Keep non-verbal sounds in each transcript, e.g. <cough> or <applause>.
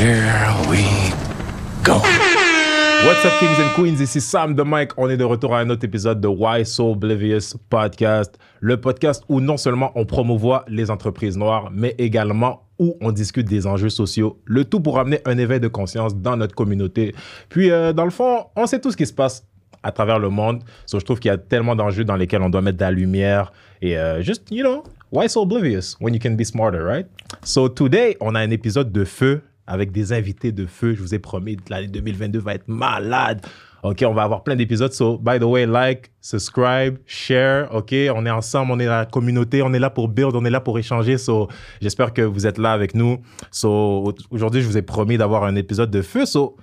Here we go. What's up, Kings and Queens? Ici Sam de Mike. On est de retour à un autre épisode de Why So Oblivious Podcast. Le podcast où non seulement on promouvoit les entreprises noires, mais également où on discute des enjeux sociaux. Le tout pour amener un éveil de conscience dans notre communauté. Puis, euh, dans le fond, on sait tout ce qui se passe à travers le monde. So, je trouve qu'il y a tellement d'enjeux dans lesquels on doit mettre de la lumière. Et euh, juste, you know, why so oblivious when you can be smarter, right? So, today, on a un épisode de feu avec des invités de feu. Je vous ai promis, l'année 2022 va être malade. OK, on va avoir plein d'épisodes. So, by the way, like, subscribe, share. OK, on est ensemble, on est la communauté, on est là pour build, on est là pour échanger. So, j'espère que vous êtes là avec nous. So, aujourd'hui, je vous ai promis d'avoir un épisode de feu. So,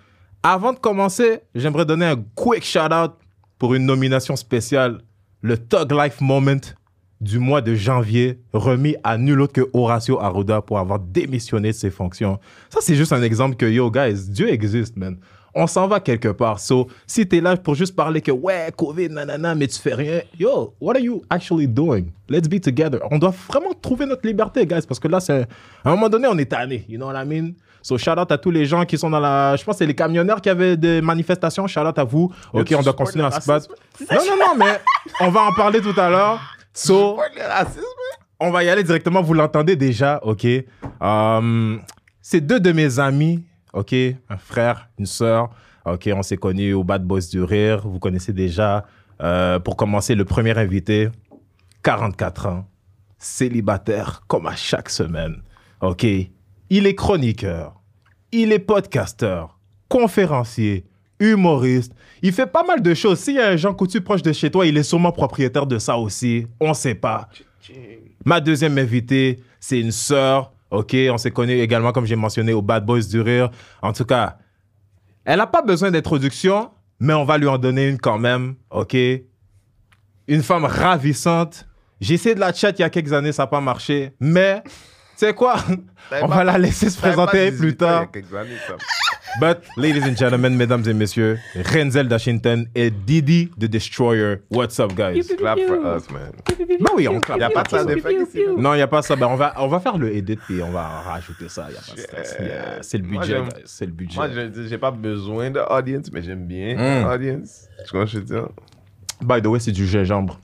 avant de commencer, j'aimerais donner un quick shout-out pour une nomination spéciale, le Tug Life Moment du mois de janvier, remis à nul autre que Horacio Arruda pour avoir démissionné de ses fonctions. Ça, c'est juste un exemple que, yo, guys, Dieu existe, man. On s'en va quelque part. So, si t'es là pour juste parler que, ouais, COVID, nanana, mais tu fais rien, yo, what are you actually doing? Let's be together. On doit vraiment trouver notre liberté, guys, parce que là, c'est, à un moment donné, on est tanné, you know what I mean? So, shout out à tous les gens qui sont dans la. Je pense que c'est les camionneurs qui avaient des manifestations. Shout out à vous. Ok, on doit continuer à se battre. Non, non, non, mais on va en parler tout à l'heure. So, on va y aller directement. Vous l'entendez déjà, ok? Um, c'est deux de mes amis, ok? Un frère, une sœur. Ok, on s'est connus au Bad Boys du Rire. Vous connaissez déjà. Euh, pour commencer, le premier invité, 44 ans, célibataire, comme à chaque semaine. Ok? Il est chroniqueur, il est podcasteur, conférencier, humoriste. Il fait pas mal de choses. S'il y a un Jean Coutu proche de chez toi, il est sûrement propriétaire de ça aussi. On sait pas. Ma deuxième invitée, c'est une sœur. OK, on s'est connus également, comme j'ai mentionné, au Bad Boys du Rire. En tout cas, elle n'a pas besoin d'introduction, mais on va lui en donner une quand même. OK? Une femme ravissante. J'ai essayé de la chat il y a quelques années, ça n'a pas marché. Mais, tu sais quoi? On va la laisser se présenter plus tard. But, ladies and gentlemen, mesdames et messieurs, Renzel Dashington et Didi the Destroyer. What's up, guys? Clap for us, man. Ben oui, on clap. Y a pas de effect ici. là? Non, il n'y a pas ça. Ben, on, va, on va faire le edit et on va rajouter ça. Y a pas de stress. Yeah. Yeah, C'est le budget. C'est le budget. Moi, je j'ai pas besoin de audience, mais j'aime bien Mm. audience. Tu vois ce que je veux dire? By the way, c'est du gingembre.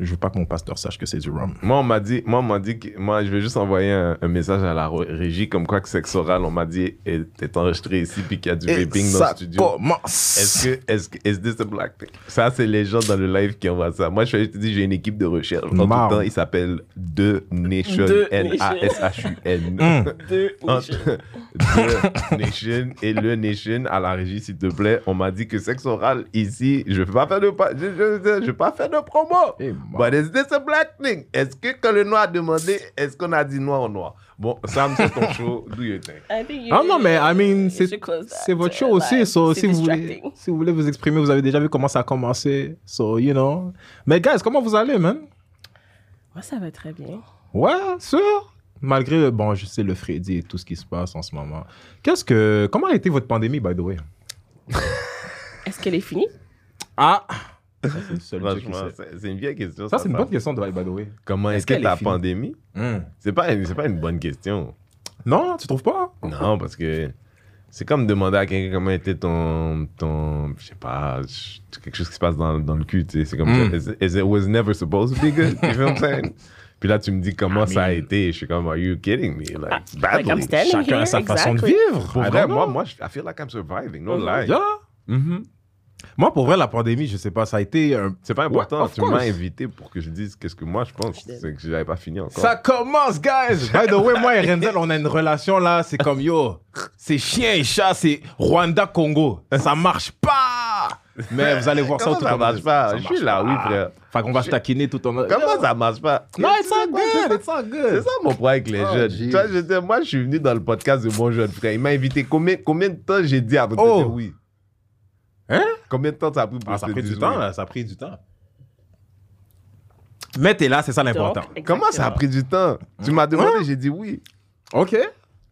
Je veux pas que mon pasteur sache que c'est du rhum. Moi, on m'a dit, moi, on m'a dit que moi, je vais juste envoyer un, un message à la régie comme quoi que sexe oral, on m'a dit, est, est enregistré ici puis qu'il y a du vaping dans le studio. commence. Est-ce que, est-ce que, is this a black thing? Ça, c'est les gens dans le live qui envoient ça. Moi, je te dis, j'ai une équipe de recherche. En tout Marre. temps, il s'appelle The Nation. The N-A-S-H-U-N. Mm. Deux Entre The Nation et le Nation à la régie, s'il te plaît. On m'a dit que sexe oral ici, je ne vais pas faire de, je, je, je vais pas faire de promo. Eh, But is this a black thing? Est-ce que quand le noir a demandé, est-ce qu'on a dit noir ou noir? Bon, Sam, c'est ton show. Do. I think you- Ah non, mais I mean, you c'est votre show aussi. So, si, vous voulez, si vous voulez vous exprimer, vous avez déjà vu comment ça a commencé. So, you know. Mais, guys, comment vous allez, man? Moi, ça va très bien. Ouais, sûr. Malgré, bon, je sais, le Freddy et tout ce qui se passe en ce moment. Qu'est-ce que. Comment a été votre pandémie, by the way? Est-ce qu'elle est finie? Ah! Ça, c'est une vieille question. Ça, c'est une bonne question, by by the way. Comment est-ce que finie? pandémie, Hmm. c'est pas, c'est pas une bonne question. Non, tu trouves pas? Non, parce que c'est comme demander à quelqu'un comment était ton, ton je sais pas, quelque chose qui se passe dans, dans le cul, tu sais. C'est comme, Mm. is, is it was never supposed to be good? You feel what I'm saying? Puis là, tu me dis comment I ça a mean- été. Je suis comme, are you kidding me? Like, Like, I'm badly. standing Chacun a here, sa façon de exactly. vivre. Pour I vrai, moi, moi, je- I feel like I'm surviving, no Mhm. lie. Yeah. Mhm. Moi, pour vrai, la pandémie, je sais pas, ça a été un. C'est pas important. Ouais, tu m'as invité pour que je dise qu'est-ce que moi je pense. Je C'est que j'avais pas fini encore. Ça commence, guys! By the way, moi et Renzel, on a une relation là, c'est comme yo, c'est chien et chat, c'est Rwanda-Congo. Ça marche pas! Mais vous allez voir ça Comment au ça tout marche pas? Ça Je suis là, pas. oui, frère. Fait qu'on va se taquiner tout en. Comment ça marche pas? Non, it's all good, it's all C'est good. ça mon problème avec les Oh, jeunes. je moi, je suis venu dans le podcast de mon jeune frère. Il m'a invité. Combien, combien de temps j'ai dit avant de Oh. dire oui? Hein? Combien de temps ça a pris pour Ah, ça a pris du temps, là, ça a pris du temps. Mais t'es là, c'est ça l'important. Comment ça a pris du temps? Tu m'as demandé, j'ai dit oui. Ok.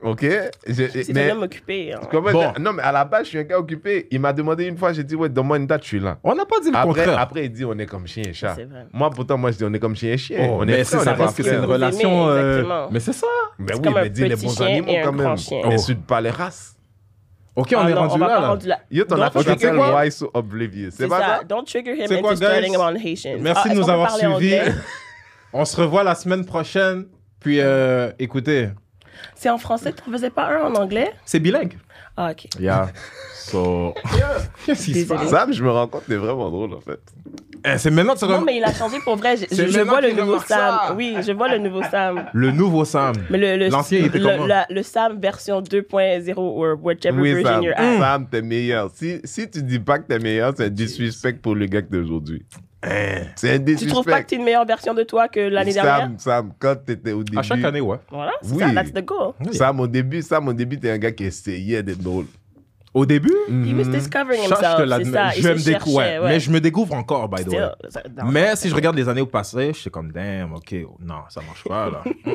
OK? J'ai- C'est mais, un homme occupé. hein. Bon. non, mais à la base, je suis un gars occupé. Il m'a demandé une fois, j'ai dit, ouais, donne-moi une date, je suis là. On n'a pas dit le Après, contraire. après, il dit, on est comme chien et chat. C'est vrai. Moi, pourtant, moi, je dis, on est comme chien et chien. Oh, on mais est on ça pas reste que c'est une relation. aimez, euh. Mais c'est ça. C'est oui, mais dis les bons animaux quand même. Mais Oh. sur pas les races. Ok, on Ah est non, rendu on là, là. rendu là. Yo, ton Don't affaire trigger s'appelle. Why So Oblivious. C'est pas ça. Don't trigger him C'est quoi, into guys? starting him on Haitian. Merci Ah, de nous avoir suivis. <laughs> On se revoit la semaine prochaine. Puis, euh, écoutez, C'est en français, tu ne faisais pas un en anglais? c'est bilingue. Ah, ok. Yeah. <laughs> So. Qu'est-ce qui se passe? Sam, je me rends compte, t'es vraiment drôle en fait. Eh, c'est maintenant que tu Non, mais il a changé pour vrai. Je, C'est je- je maintenant vois le qu'il nouveau remarque Sam. ça. Oui, je vois le nouveau Sam. Le nouveau Sam. Mais le, le, L'ancien, il était le, comment? la- le Sam version 2.0 ou whichever Oui, version Sam. you're at. Sam, t'es meilleur. Si, si tu dis pas que t'es meilleur, c'est un disrespect pour le gars C'est un Tu trouves pas que tu es une meilleure version de toi que l'année dernière? Sam, Sam, quand t'étais au début. À chaque année, ouais. Voilà, c'est Oui. ça, that's the goal. Sam, au début, Sam, au début, t'es un gars qui essayait d'être drôle. Au début, He was discovering ça, je te himself, l'admets. ça. Je Il me découvre, cherchait, ouais. ouais. Mais je me découvre encore, by the way. Mais si je regarde les années au passé, je suis comme, damn, ok, non, ça marche pas, là. <laughs>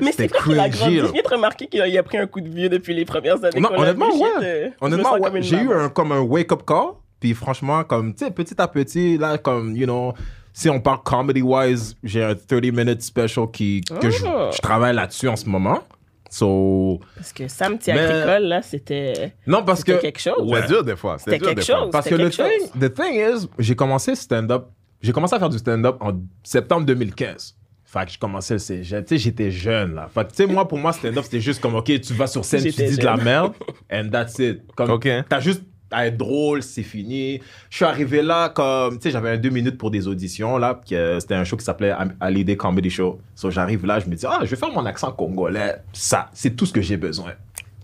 Mais C'était c'est quoi qu'il a grandi? Je viens de remarquer qu'il a, il a pris un coup de vieux depuis les premières années. Non, honnêtement, ouais. euh, je me Honnêtement, ouais. J'ai eu un, comme un wake-up call. Puis franchement, comme, tu sais, petit à petit, là, comme, you know, si on parle comedy-wise, j'ai un 30-minute special qui, que je, Oh. je travaille là-dessus en ce moment. So, Parce que Sam Mais- Agricole, là, c'était. non, parce que. C'était quelque chose. Ouais. C'était dur des fois. C'était dur quelque des fois. chose. Parce que C'était le quelque thing, the thing is, j'ai commencé stand-up, j'ai commencé à faire du stand-up en septembre 2015. Fait que je commençais le cégep. Tu sais, j'étais jeune, là. Fait que, tu sais, moi, pour moi, stand-up, c'était juste comme, OK, tu vas sur scène, tu J'étais dis de la jeune. merde, and that's it. Comme, OK. t'as juste à être drôle, c'est fini. Je suis arrivé là comme, tu sais, j'avais un deux minutes pour des auditions, là, euh, c'était un show qui s'appelait Hallyday Comedy Show. So, j'arrive là, je me dis, ah, je vais faire mon accent congolais. Ça, c'est tout ce que j'ai besoin.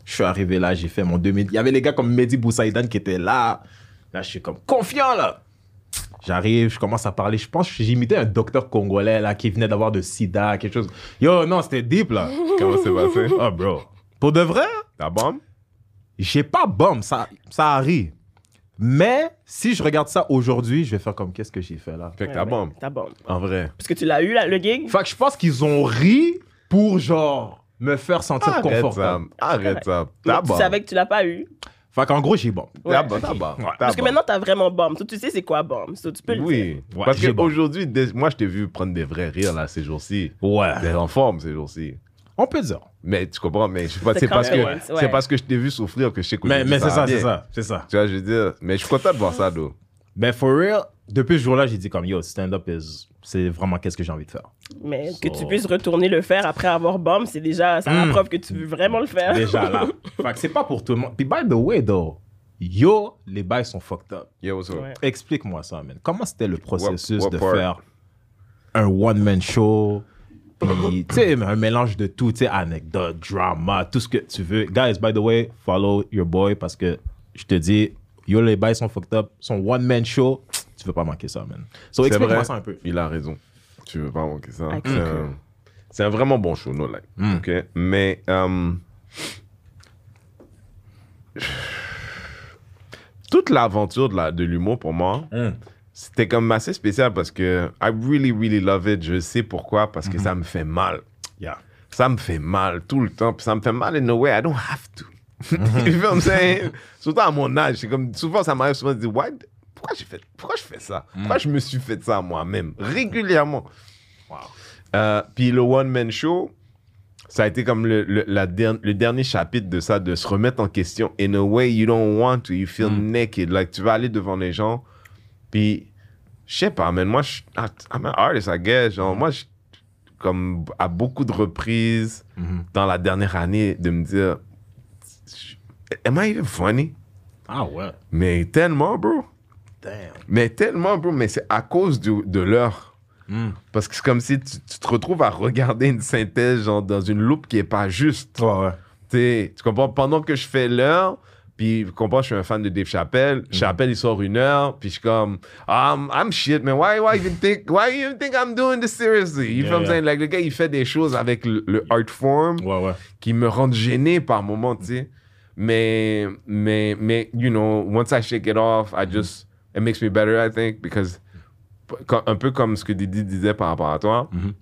Je suis arrivé là, j'ai fait mon deux minutes. Il y avait les gars comme Mehdi Boussaïdan qui étaient là. Là, je suis comme confiant, là. J'arrive, je commence à parler. Je pense que j'imitais un docteur congolais, là, qui venait d'avoir de sida, quelque chose. Yo, non, c'était deep, là. <laughs> Comment c'est passé? Oh, bro. Pour de vrai, Ta bombe? J'ai pas bombe, ça, ça arrive. Mais si je regarde ça aujourd'hui, je vais faire comme qu'est-ce que j'ai fait là? Fait que ta bombe. Ta bombe. En vrai. Parce que tu l'as eu, là, le gig? Fait que je pense qu'ils ont ri pour genre me faire sentir Arrête confortable. Sam. Arrête ça. Ta tu bombe. savais que tu l'as pas eu. Fait qu'en gros, j'ai bombe. Ta Ouais, bombe. ok. Ta bombe. Ouais. Ta Parce que bombe. maintenant, t'as vraiment bombe. So, tu sais c'est quoi bombe. So, tu peux le dire. Oui. Ouais, Parce qu'aujourd'hui, moi, je t'ai vu prendre des vrais rires là ces jours-ci. Ouais. T'es en forme ces jours-ci. On peut dire. Mais tu comprends, mais je sais pas, The c'est parce que ouais. c'est parce que je t'ai vu souffrir que je sais que Mais, mais c'est ça, c'est ça, c'est ça. Tu vois, je veux dire, mais je suis content de voir ça, d'où. Mais for real, depuis ce jour-là, j'ai dit comme yo, stand-up is, c'est vraiment qu'est-ce que j'ai envie de faire. Mais que tu puisses retourner le faire après avoir bombe, c'est déjà ça la Mm. preuve que tu veux vraiment le faire. Déjà là. <laughs> fait que c'est pas pour tout le monde. Puis by the way, though, yo, les bails sont fucked up. Yo, what's up? Ouais. Explique-moi ça, man. Comment c'était le processus what de part? faire un one-man show? Puis, <laughs> tu sais, un mélange de tout, tu sais, anecdotes, drama, tout ce que tu veux. Guys, by the way, follow your boy parce que je te dis, yo, les bails sont fucked up. Son one-man show, tu veux pas manquer ça, man. So, explique-moi ça un peu. Il a raison. Tu veux pas manquer ça. C'est un- C'est un vraiment bon show, no like. Mm. OK? Mais euh, <sighs> toute l'aventure de, la- de l'humour pour moi, Mm. C'était comme assez spécial parce que I really, really love it. Je sais pourquoi, parce que ça me fait mal. Yeah. Ça me fait mal tout le temps. Puis ça me fait mal in a way I don't have to. you feel what I'm saying? Surtout à mon âge. C'est comme, souvent, ça m'arrive souvent de dire, Why, pourquoi, fait, pourquoi je fais ça? Pourquoi je me suis fait ça moi-même? Régulièrement. Euh, puis le one-man show, ça a été comme le, le, la der- le dernier chapitre de ça, de se remettre en question. In a way you don't want to, you feel naked. Like, tu vas aller devant les gens, puis, je sais pas, man, moi, je, I- I'm an artist, I guess. Genre, moi, je, comme à beaucoup de reprises dans la dernière année, de me dire, am I even funny? Ah ouais. Mais tellement, bro. Damn. Mais tellement, bro. Mais c'est à cause du- de l'heure. Parce que c'est comme si tu, tu te retrouves à regarder une synthèse genre, dans une loupe qui est pas juste. Ouais, ouais. T'sais, tu comprends? Pendant que je fais l'heure, puis comprends, je suis un fan de Dave Chappelle. Chappelle, il sort une heure, puis je suis comme, um, I'm shit, man. Why, why even think, why even think I'm doing this seriously? You Yeah, feel what I'm yeah. saying? Like, le gars, il fait des choses avec le, le art form Ouais, ouais. qui me rendent gêné par moments, tu sais. Mais, mais, mais, you know, once I shake it off, I just, it makes me better, I think, because, un peu comme ce que Didi disait par rapport à toi, Mhm.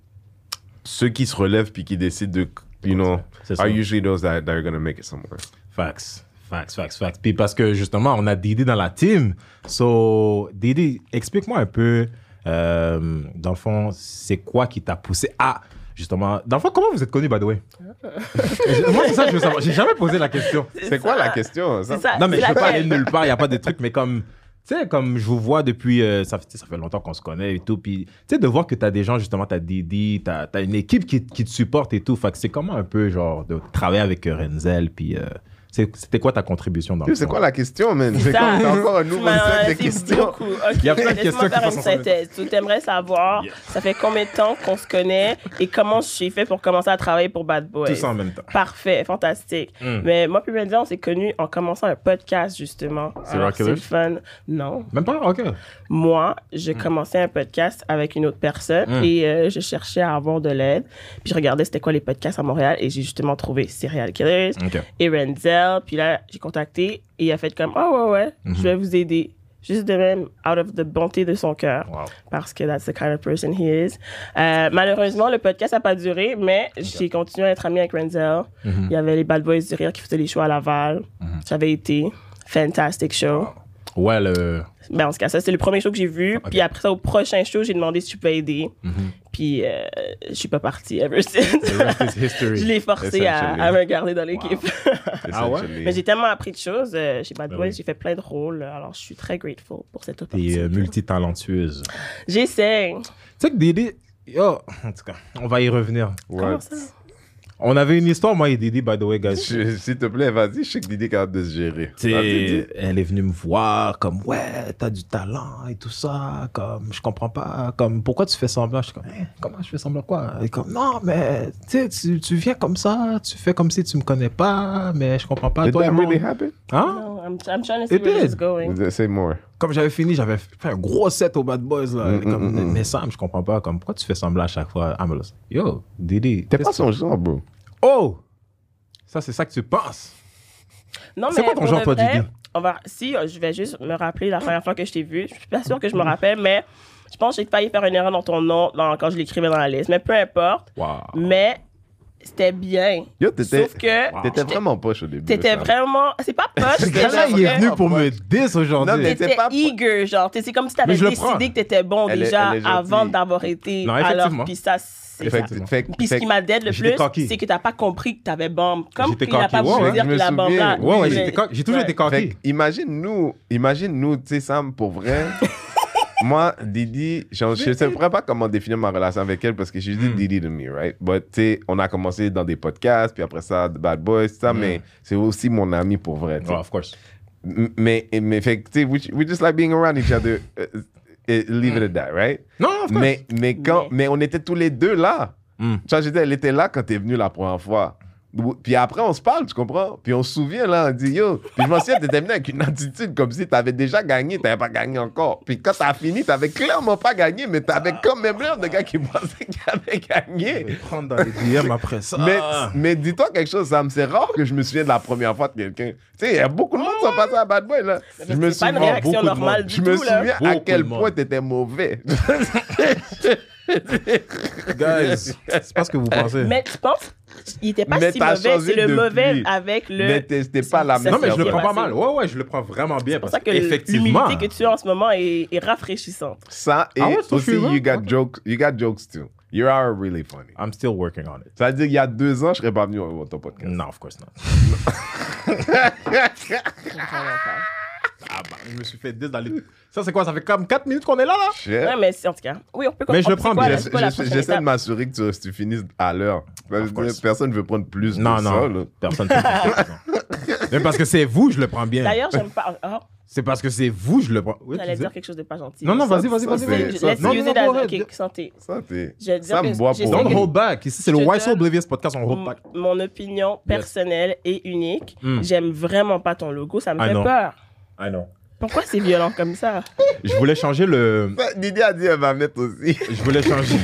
ceux qui se relèvent puis qui décident de, you know, are usually those that, that are gonna make it somewhere. Facts. Facts, facts, facts. Puis parce que justement, on a Didi dans la team. So, Didi, explique-moi un peu, euh, dans le fond, c'est quoi qui t'a poussé à. justement. Dans le fond, comment vous êtes connu, by the way? <laughs> Moi, c'est ça que je veux savoir. J'ai jamais posé la question. C'est quoi la question ça? C'est ça. Non, mais je veux pas aller nulle part, il n'y a pas de trucs, mais comme. Tu sais, comme je vous vois depuis. euh, ça, ça fait longtemps qu'on se connaît et tout. Puis, tu sais, de voir que tu as des gens, justement, tu as Didi, tu as, une équipe qui, qui te supporte et tout. Fait que c'est comment un peu, genre, de travailler avec euh, Renzel. Puis, euh, c'était quoi ta contribution dans le C'est quoi la question, man? C'est encore un nouveau set de questions. Il y a plein de questions qui faire passent une ensemble. synthèse. Tu aimerais savoir, ça fait combien de temps qu'on se connaît et comment j'ai fait pour commencer à travailler pour Bad Boys? Tout ça en même temps. Parfait, fantastique. Mm. Mais moi puis on s'est connus en commençant un podcast, justement. C'est fun. Non. Même pas? Ok. Moi, j'ai commencé un podcast avec une autre personne Mm. et euh, je cherchais à avoir de l'aide. Puis je regardais c'était quoi les podcasts à Montréal et j'ai justement trouvé Serial Killers et Renzel. Puis là, j'ai contacté et il a fait comme, ah ouais, ouais, Mhm. je vais vous aider. Juste de même, out of the bonté de son cœur. Wow. Parce que that's the kind of person he is. Euh, malheureusement, le podcast n'a pas duré, mais j'ai continué à être ami avec Renzel. Mhm. Il y avait les Bad Boys du Rire qui faisaient les shows à Laval. J'avais été. Fantastic show. Ouais, le. Ben, en tout cas, ça, c'est le premier show que j'ai vu. Puis après ça, au prochain show, j'ai demandé si tu peux aider. Puis euh, je suis pas partie ever since. <laughs> The rest is history. je l'ai forcé à, à me garder dans l'équipe. <laughs> Ah ouais? Mais j'ai tellement appris de choses euh, chez Bad Ben Boys, j'ai fait plein de rôles. Alors, je suis très grateful pour cette T'es opportunité. euh, multitalentueuse. J'essaie. Tu sais que Didi. Yo, en tout cas, on va y revenir. Ouais. Comment ça? On avait une histoire, moi et Didi, by the way, guys. S'il te plaît, vas-y, je sais que Didi est capable de se gérer. Vas-y, elle est venue me voir comme ouais t'as du talent et tout ça comme je comprends pas comme pourquoi tu fais semblant? Je suis comme Hein, comment je fais semblant quoi? Elle est comme non mais tu sais tu, tu viens comme ça tu fais comme si tu me connais pas mais je comprends pas Did toi that really happen? hein? No, I'm, I'm trying to see It where this did. is going. Say more. comme j'avais fini j'avais fait un gros set au Bad Boys là Mm, comme, mm, mm. mais Sam je comprends pas comme pourquoi tu fais semblant à chaque fois I'm like, yo Didi T'es qu'est-ce pas que- son genre, bro. oh ça c'est ça que tu penses Non, C'est mais quoi ton pour genre, de toi, vrai, Didi? on va, Si, euh, je vais juste me rappeler la première fois que je t'ai vu. Je suis pas sûre que je me rappelle, mais je pense que j'ai failli faire une erreur dans ton nom dans- quand je l'écrivais dans la liste. Mais peu importe. wow Mais c'était bien. Yo, t'étais Sauf que t'étais vraiment poche au début. t'étais vraiment... C'est pas poche, Déjà, juste il est venu pour me diss aujourd'hui Non, mais- T'étais pas- eager, genre. C'est comme si t'avais décidé prends. que t'étais bon Elle déjà est avant d'avoir été. Non, Alors, puis ça, c'est ça. Puis ce qui m'a dead le plus, c'est que t'as pas compris que t'avais bombe. Comme qu'il n'a pas voulu dire que la bombe là. ouais j'ai toujours été Fait cocky que imagine nous, imagine nous, tu sais, Sam, pour vrai. <laughs> moi, Didi, je ne sais vraiment pas comment définir ma relation avec elle parce que je dis Hmm. Didi to me, right? But, tu sais, on a commencé dans des podcasts, puis après ça, The Bad Boys, tout ça, mais c'est aussi mon ami pour vrai. tu sais. Oh, of course Mais, mais, fait que, tu sais, we, we just like being around each other. <laughs> uh, uh, leave it at that, right? non of course Mais, mais, quand, Mais- mais on était tous les deux là. Mm. Tu vois, elle était là quand t'es venu la première fois. Puis après, on se parle, tu comprends? Puis on se souvient, là, on dit, yo. Puis je m'en souviens, t'étais venu avec une attitude comme si t'avais déjà gagné, t'avais pas gagné encore. Puis quand t'as fini, t'avais clairement pas gagné, mais t'avais quand même l'air de gars qui pensait qu'il avait gagné. prendre dans les DM après ça. Mais, mais dis-toi quelque chose, Sam, c'est rare que je me souvienne de la première fois de quelqu'un. Tu sais, il y a beaucoup de monde qui sont passés à Bad Boy, là. Je me C'est pas une souviens, réaction beaucoup de normale du je me tout, souviens à quel point t'étais mauvais. <laughs> <laughs> Guys, c'est pas ce que vous pensez. Mais tu penses, il était pas Mais si mauvais, c'est le depuis. mauvais avec le. Mais t'es- c'était pas la même non, mais je le prends pas mal. Ouais, ouais, je le prends vraiment bien. C'est pour Parce ça que effectivement. l'humilité que tu as en ce moment est, est rafraîchissante. Ça et Ah ouais, aussi, you got Ok. jokes, you got jokes too. You are really funny. I'm still working on it. Ça veut dire qu'il y a deux ans, je serais pas venu au ton podcast. Non, of course not. <laughs> Je me suis fait 10 dans les. Ça, c'est quoi? Ça fait comme 4 minutes qu'on est là, là? Shit. Ouais, mais c'est- en tout cas, oui, on peut Mais je le prends bien. J'essaie de m'assurer que tu, tu finisses à l'heure. Personne ne veut prendre plus Non, de non. ça. là. Personne ne peut Mais parce que c'est vous, je le prends bien. D'ailleurs, j'aime pas. Oh, C'est parce que c'est vous, je le prends. Oui, j'allais dire quelque chose de pas gentil. Non, non, vas-y, vas-y, vas-y. c'est- vas-y. ça, Let's Non, use non, it non, as go a ahead. ok, santé. Ça, t'es- Je veux dire ça me boit pour Don't hold back. Ici, c'est le Why So Oblivious podcast, on hold back. Mon opinion personnelle et unique. Mm. J'aime vraiment pas ton logo, ça me I fait know. peur. I know. Pourquoi c'est violent comme ça? Je voulais changer le. Didi a dit elle va mettre aussi. Je voulais changer.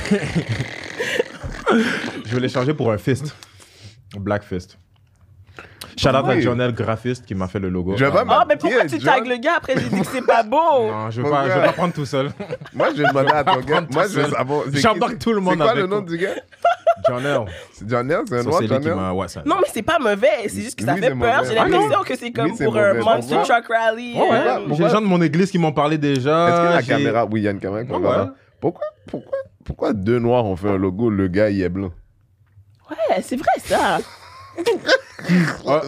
je voulais changer pour un fist. Black fist. Shout out à. Jonel, graphiste, qui m'a fait le logo. Je vais pas Oh, mais pourquoi tu John. tags le gars après j'ai dit que c'est pas beau? Non, je Mon pas, je veux pas prendre tout seul. Moi, je vais demander à ton gars. Moi, je veux savoir. J'embarque tout le monde C'est quoi avec le nom du gars? Jonel. C'est Janelle, c'est un noir. Ouais, ça. Non, mais c'est pas mauvais, c'est juste que ça fait peur. J'ai Ah, l'impression non. que c'est comme pour un mauvais, je Monster. Truck Rally. Ouais, ouais. euh, J'ai des gens de mon église qui m'ont parlé déjà. Est-ce que la caméra. Oui, il y a une caméra. qu'on Ouais, va ouais. voir. Pourquoi, pourquoi, pourquoi deux noirs ont fait un logo, le gars il est blanc? Ouais, c'est vrai ça. <laughs> Ah,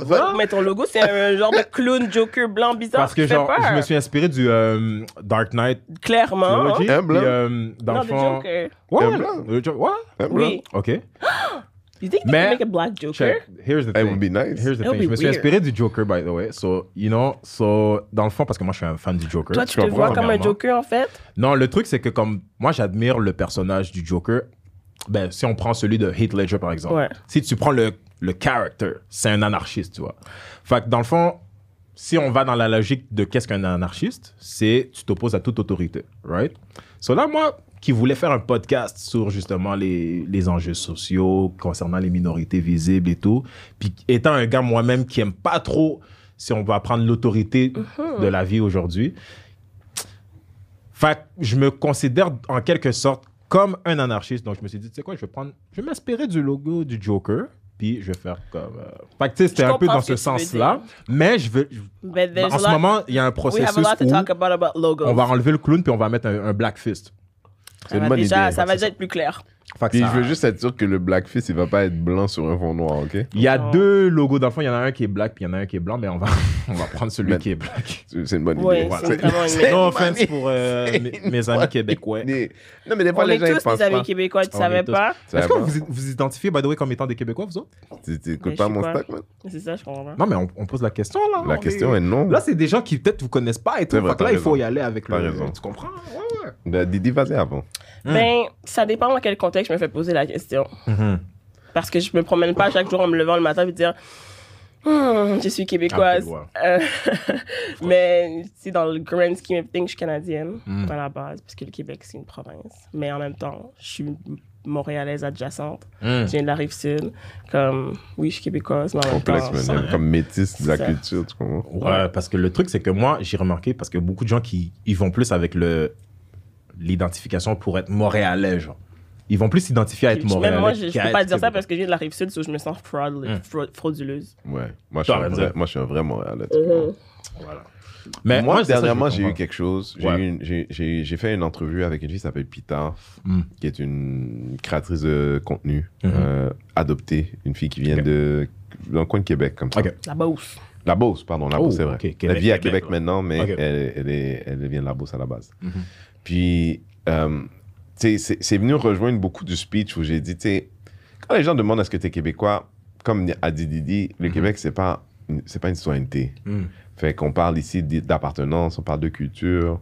ton logo, c'est un genre de clown Joker blanc bizarre. Parce que qui fait genre, peur. je me suis inspiré du euh, Dark Knight Clairement. Trilogy. Puis, euh, dans Non, le fond... Joker. Ouais, le-. Hein, Oui. Ok. <gasps> You think they Mais- can make a black Joker? Check. Here's the It thing. would be nice. Here's the thing. Je me suis weird. inspiré du Joker, by the way. So, you know, so, dans le fond, parce que moi, je suis un fan du Joker. Toi, tu Je te vois comme un. Joker en fait? Non, le truc, c'est que comme moi, j'admire le personnage du Joker. Ben, si on prend celui de Heath Ledger, par exemple. Ouais. Si tu prends le, le character, c'est un anarchiste, tu vois. Fait que dans le fond, si on va dans la logique de qu'est-ce qu'un anarchiste, c'est tu t'opposes à toute autorité, right? So là, moi, qui voulais faire un podcast sur justement les, les enjeux sociaux concernant les minorités visibles et tout, puis étant un gars moi-même qui aime pas trop, si on va prendre l'autorité de la vie aujourd'hui, fait je me considère en quelque sorte comme un anarchiste. Donc, je me suis dit, tu sais quoi, je vais prendre, je vais m'inspirer du logo du Joker, puis je vais faire comme. euh, Fait que, tu sais, c'était un peu dans ce sens-là. Mais je veux. there's en a ce lot- moment, il y a un we have processus a lot to où talk about about logos. on va enlever le clown, puis on va mettre un, un black fist. C'est ça une va bonne déjà, idée. ça va déjà être plus clair. Puis ça- je veux juste être sûr que le blackface, il va pas être blanc sur un fond noir, ok? Il y a Oh. deux logos. Dans le fond, il y en a un qui est black, puis il y en a un qui est blanc, mais on va, <laughs> on va prendre celui Mais- qui est black. C'est une bonne idée. c'est vraiment une bonne No une offense pour euh, mes, mes amis québécois. idée. Non, mais des fois, On les est gens, tous pensent des amis pas. québécois, tu On savais pas? Est-ce que pas? vous vous identifiez, by the way, comme étant des Québécois, vous autres? Tu tu Mais écoutes je pas mon pas. stack, man? C'est ça, je comprends. Non, mais on, on pose la question, là. La On question est- non. Là, c'est des gens qui peut-être vous connaissent pas et tout. Là, il faut y aller avec le. raison. Tu comprends? Ben, Didi, vas-y avant. Ben, ça dépend dans quel contexte je me fais poser la question. Parce que je me promène pas chaque jour en me levant le matin et dire Hum, je suis québécoise. Ah, Euh, <laughs> mais si dans le grand scheme of things, je suis canadienne Mm. à la base, parce que le Québec, c'est une province. Mais en même temps, je suis montréalaise adjacente. Mm. Je viens de la rive sud. Comme, oui, je suis québécoise, mais en même Complexe, temps. Comme métisse de la C'est ça. culture, tu comprends? Ouais, parce que le truc, c'est que moi, j'ai remarqué, parce que beaucoup de gens qui ils vont plus avec le l'identification pour être montréalais, genre. Ils vont plus s'identifier à être montréalais. Même moi, je, je qu'à peux pas dire ça parce que je viens de la rive sud, so je me sens fraud- Mm. fraud- frauduleuse. Ouais. Moi, je suis un vrai, moi, je suis un vrai Montréalais. Mhm. comprends? Voilà. Mais moi, je dernièrement, j'ai eu quelque chose. J'ai Ouais. j'ai- j'ai j'ai fait une entrevue avec une fille qui s'appelle Pita, Mm. qui est une créatrice de contenu Mhm. euh, adoptée, une fille qui vient Ok. de dans le coin de Québec, comme ça. Ok. La Beauce. La Beauce, pardon, la Oh, Beauce, c'est vrai. ok, elle Québec, vit à Québec, maintenant, mais elle, elle, est, elle vient de la Beauce à la base. Mhm. Puis, euh, c'est venu rejoindre beaucoup du speech où j'ai dit, tu sais, quand les gens demandent est-ce que tu es québécois, comme a dit Didi, le Québec, c'est pas, c'est pas une citoyenneté. Mm. Fait qu'on parle ici d'appartenance, on parle de culture.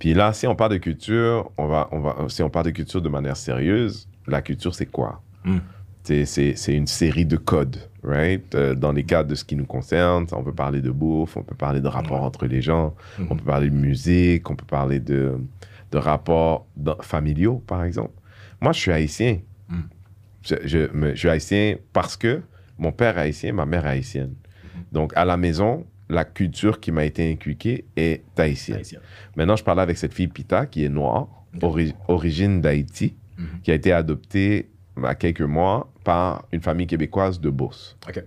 Puis là, si on parle de culture, on va, on va, si on parle de culture de manière sérieuse, la culture, c'est quoi? Mm. C'est- une série de codes, right? Euh, dans les cas de ce qui nous concerne, on peut parler de bouffe, on peut parler de rapports entre les gens, Mhm. on peut parler de musique, on peut parler de, de rapports dans- familiaux, par exemple. Moi, je suis haïtien. Mm. Je, je- me- je suis haïtien parce que mon père est haïtien, ma mère est haïtienne. Donc, à la maison, la culture qui m'a été inculquée est haïtienne. Haïtien. Maintenant, je parlais avec cette fille Pita, qui est noire, ori- origine d'Haïti, Mhm. qui a été adoptée à quelques mois par une famille québécoise de Beauce. Ok.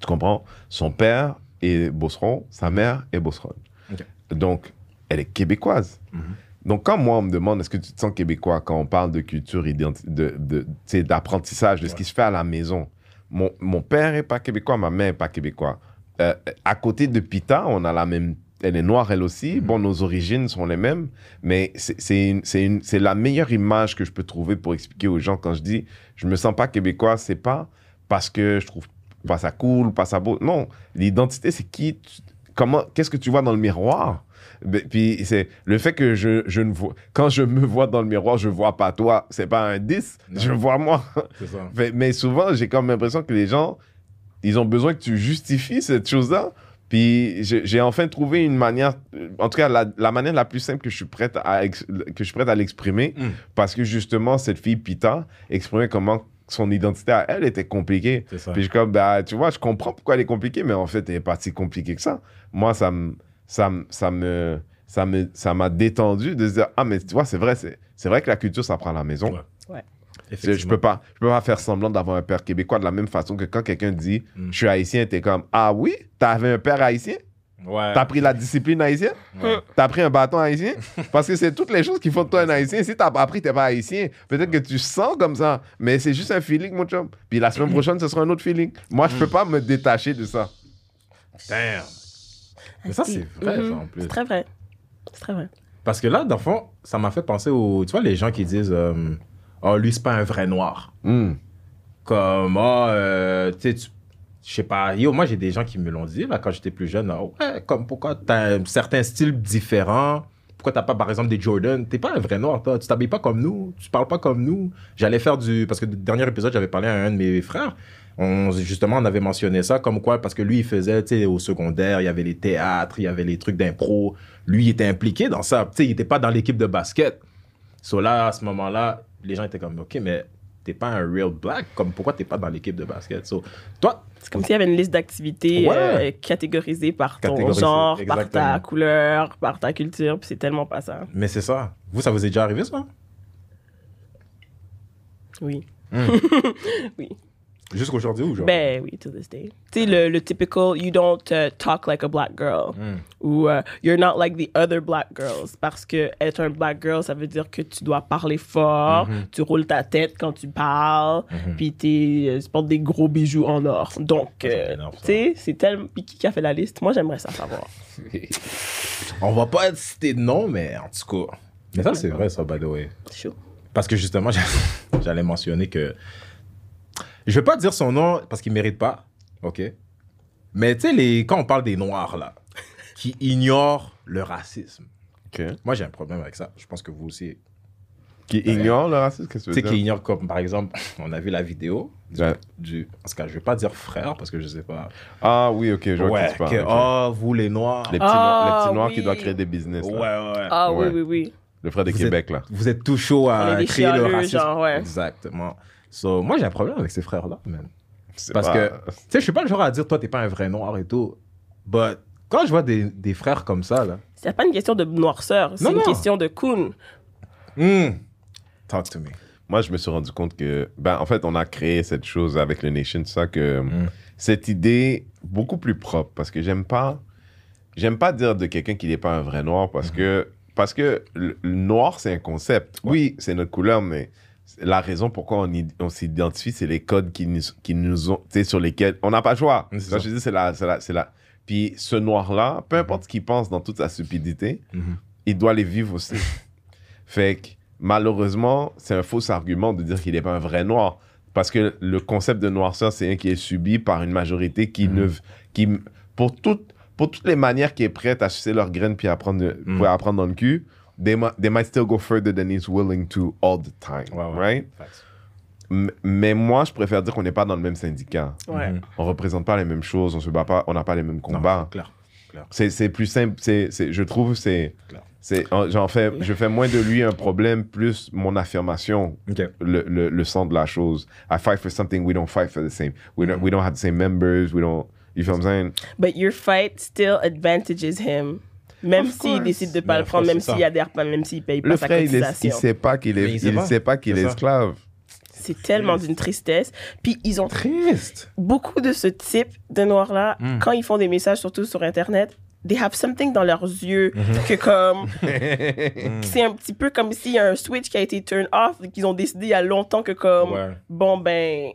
Tu comprends? Son père est beauceron, sa mère est beauceronne. Ok. Donc, elle est québécoise. Mhm. Donc, quand moi, on me demande est-ce que tu te sens québécois quand on parle de culture, identi- de, de, d'apprentissage, ce qui se fait à la maison, mon, mon père n'est pas québécois, ma mère n'est pas québécois. Euh, à côté de Pita, on a la même. Elle est noire, elle aussi. Bon, nos origines sont les mêmes, mais c'est la meilleure image que je peux trouver pour expliquer aux gens quand je dis je me sens pas québécois, c'est pas parce que je trouve pas ça cool, pas ça beau. Non, l'identité, c'est qui, tu- comment, qu'est-ce que tu vois dans le miroir? Puis c'est le fait que je, je ne vois, quand je me vois dans le miroir, je vois pas toi. C'est pas un 10, Non. je vois moi. Ça. Mais souvent, j'ai comme l'impression que les gens, ils ont besoin que tu justifies cette chose-là. Puis j'ai enfin trouvé une manière, en tout cas la, la manière la plus simple que je suis prête à, ex- que je suis prête à l'exprimer, Mm. parce que justement cette fille Pita exprimait comment son identité à elle était compliquée. Puis je suis comme, bah, tu vois, je comprends pourquoi elle est compliquée, mais en fait, elle n'est pas si compliquée que ça. Moi, ça me, ça me, ça me, ça me, ça m'a détendu de se dire, ah, mais tu vois, c'est vrai, c'est, c'est vrai que la culture, ça prend à la maison. Ouais. Ouais. Je, peux pas, je peux pas faire semblant d'avoir un père québécois de la même façon que quand quelqu'un dit, Mm. je suis haïtien, t'es comme, ah oui, t'avais un père haïtien? Ouais. T'as appris la discipline haïtienne? T'as appris un bâton haïtien? Parce que c'est toutes les choses qui font de toi un haïtien. Si t'as pas appris, t'es pas haïtien. Peut-être que tu sens comme ça, mais c'est juste un feeling, mon chum. Puis la semaine prochaine, ce sera un autre feeling. Moi, je peux pas me détacher de ça. Damn. Mais ça, c'est vrai, ça, en plus. C'est très vrai. C'est très vrai. Parce que là, dans le fond, ça m'a fait penser aux. Tu vois, les gens qui disent euh, Oh, lui, c'est pas un vrai noir. Hmm. Comme, oh, euh, tu sais, tu- je sais pas. Yo, moi, j'ai des gens qui me l'ont dit, là, quand j'étais plus jeune. Ah, ouais, comme, pourquoi t'as un certain style différent? Pourquoi t'as pas, par exemple, des Jordan? T'es pas un vrai noir, toi. Tu t'habilles pas comme nous. Tu parles pas comme nous. J'allais faire du. Parce que le dernier épisode, j'avais parlé à un de mes frères. On, justement, on avait mentionné ça, comme quoi, parce que lui, il faisait, tu sais, au secondaire, il y avait les théâtres, il y avait les trucs d'impro. Lui, il était impliqué dans ça. Tu sais, il était pas dans l'équipe de basket. So là, à ce moment-là, les gens étaient comme, OK, mais t'es pas un real black. Comme, pourquoi t'es pas dans l'équipe de basket? So, toi, C'est comme s'il y avait une liste d'activités Ouais. euh, catégorisées par ton genre, par ta couleur, par ta culture, puis c'est tellement pas ça. mais c'est ça. Vous, ça vous est déjà arrivé, ça? Oui. <laughs> oui. Jusqu'aujourd'hui ou genre? Ben oui, to this day. Tu sais, le, le typical, you don't uh, talk like a black girl. Ou uh, you're not like the other black girls. Parce que être un black girl, ça veut dire que tu dois parler fort, tu roules ta tête quand tu parles, puis t'es, euh, tu portes des gros bijoux en or. Donc, euh, ça. tu sais, c'est tellement. Puis qui a fait la liste Moi, j'aimerais ça savoir. <laughs> On va pas citer de nom, mais en tout cas. Mais ça, c'est vrai, ça, by the way. C'est chaud. Parce que justement, <laughs> j'allais mentionner que. Je vais pas dire son nom parce qu'il mérite pas, ok? Mais tu sais, les... quand on parle des Noirs, là, <laughs> qui ignorent le racisme, OK. moi j'ai un problème avec ça. Je pense que vous aussi. Qui ignore le racisme, qu'est-ce que Tu veux qui dire? ignorent, comme par exemple, on a vu la vidéo Ouais. du. En tout cas, je vais pas dire frère parce que je sais pas. Ah oui, OK, je vois ouais, qui oh, vous les Noirs. Les petits, Ah, noirs, les petits noirs qui doivent créer des business. Ouais, là. ouais, ouais. Ah Ouais. oui, oui, oui. Le frère de Vous Québec, là. Vous êtes tout chaud à créer le racisme. genre, ouais. Exactement. So, moi, j'ai un problème avec ces frères-là, man. Parce pas- que, tu sais, je suis pas le genre à dire, toi, t'es pas un vrai noir et tout. But, quand je vois des, des frères comme ça, là. C'est pas une question de noirceur, c'est une non. question de coon. hmm, talk to me. Moi, je me suis rendu compte que, ben, en fait, on a créé cette chose avec le Nation, tout ça, que Mm. cette idée beaucoup plus propre, parce que j'aime pas, j'aime pas dire de quelqu'un qu'il n'est pas un vrai noir, parce que, parce que le, le noir, c'est un concept. Oui, c'est notre couleur, mais la raison pourquoi on, s'identifie, c'est les codes qui nous, qui nous ont, tu sais, sur lesquels on n'a pas le choix. Ça, je dis, c'est la, c'est la, c'est la. Puis ce noir-là, peu importe ce qu'il pense dans toute sa stupidité, Mhm. il doit les vivre aussi. <laughs> fait que malheureusement, c'est un faux argument de dire qu'il n'est pas un vrai noir. Parce que le concept de noirceur, c'est un qui est subi par une majorité qui ne. Qui, pour, toutes pour toutes les manières qui est prête à sucer leurs graines puis à prendre, pour apprendre dans le cul, they, mi- they might still go further than he's willing to all the time. Ouais, ouais. Right? M- Mais moi, je préfère dire qu'on n'est pas dans le même syndicat. Ouais. Mhm. On représente pas les mêmes choses, on se bat pas, on n'a pas les mêmes combats. c'est clair. C'est c'est plus simple. c'est c'est- je trouve c'est j'en fais je fais moins de lui un problème plus mon affirmation Ok. le, le, le sens de la chose. I fight for something we don't fight for the same. We don't we don't have the same members. We don't. You feel what I'm saying? But your fight still advantages him. Même s'il décide de pas Mais le prendre, même s'il adhère pas, même s'il paye pas Le sa frère, il, est, cotisation. il sait pas qu'il est, Mais il sait il pas. sait pas qu'il C'est est esclave. C'est tellement d'une tristesse. Puis ils ont Triste. beaucoup de ce type de noirs-là, Mm. quand ils font des messages, surtout sur Internet, they have something dans leurs yeux Mm-hmm. <laughs> que comme... Mm. <laughs> c'est un petit peu comme s'il y a un switch qui a été turn off, et qu'ils ont décidé il y a longtemps que comme... Ouais. Bon, ben...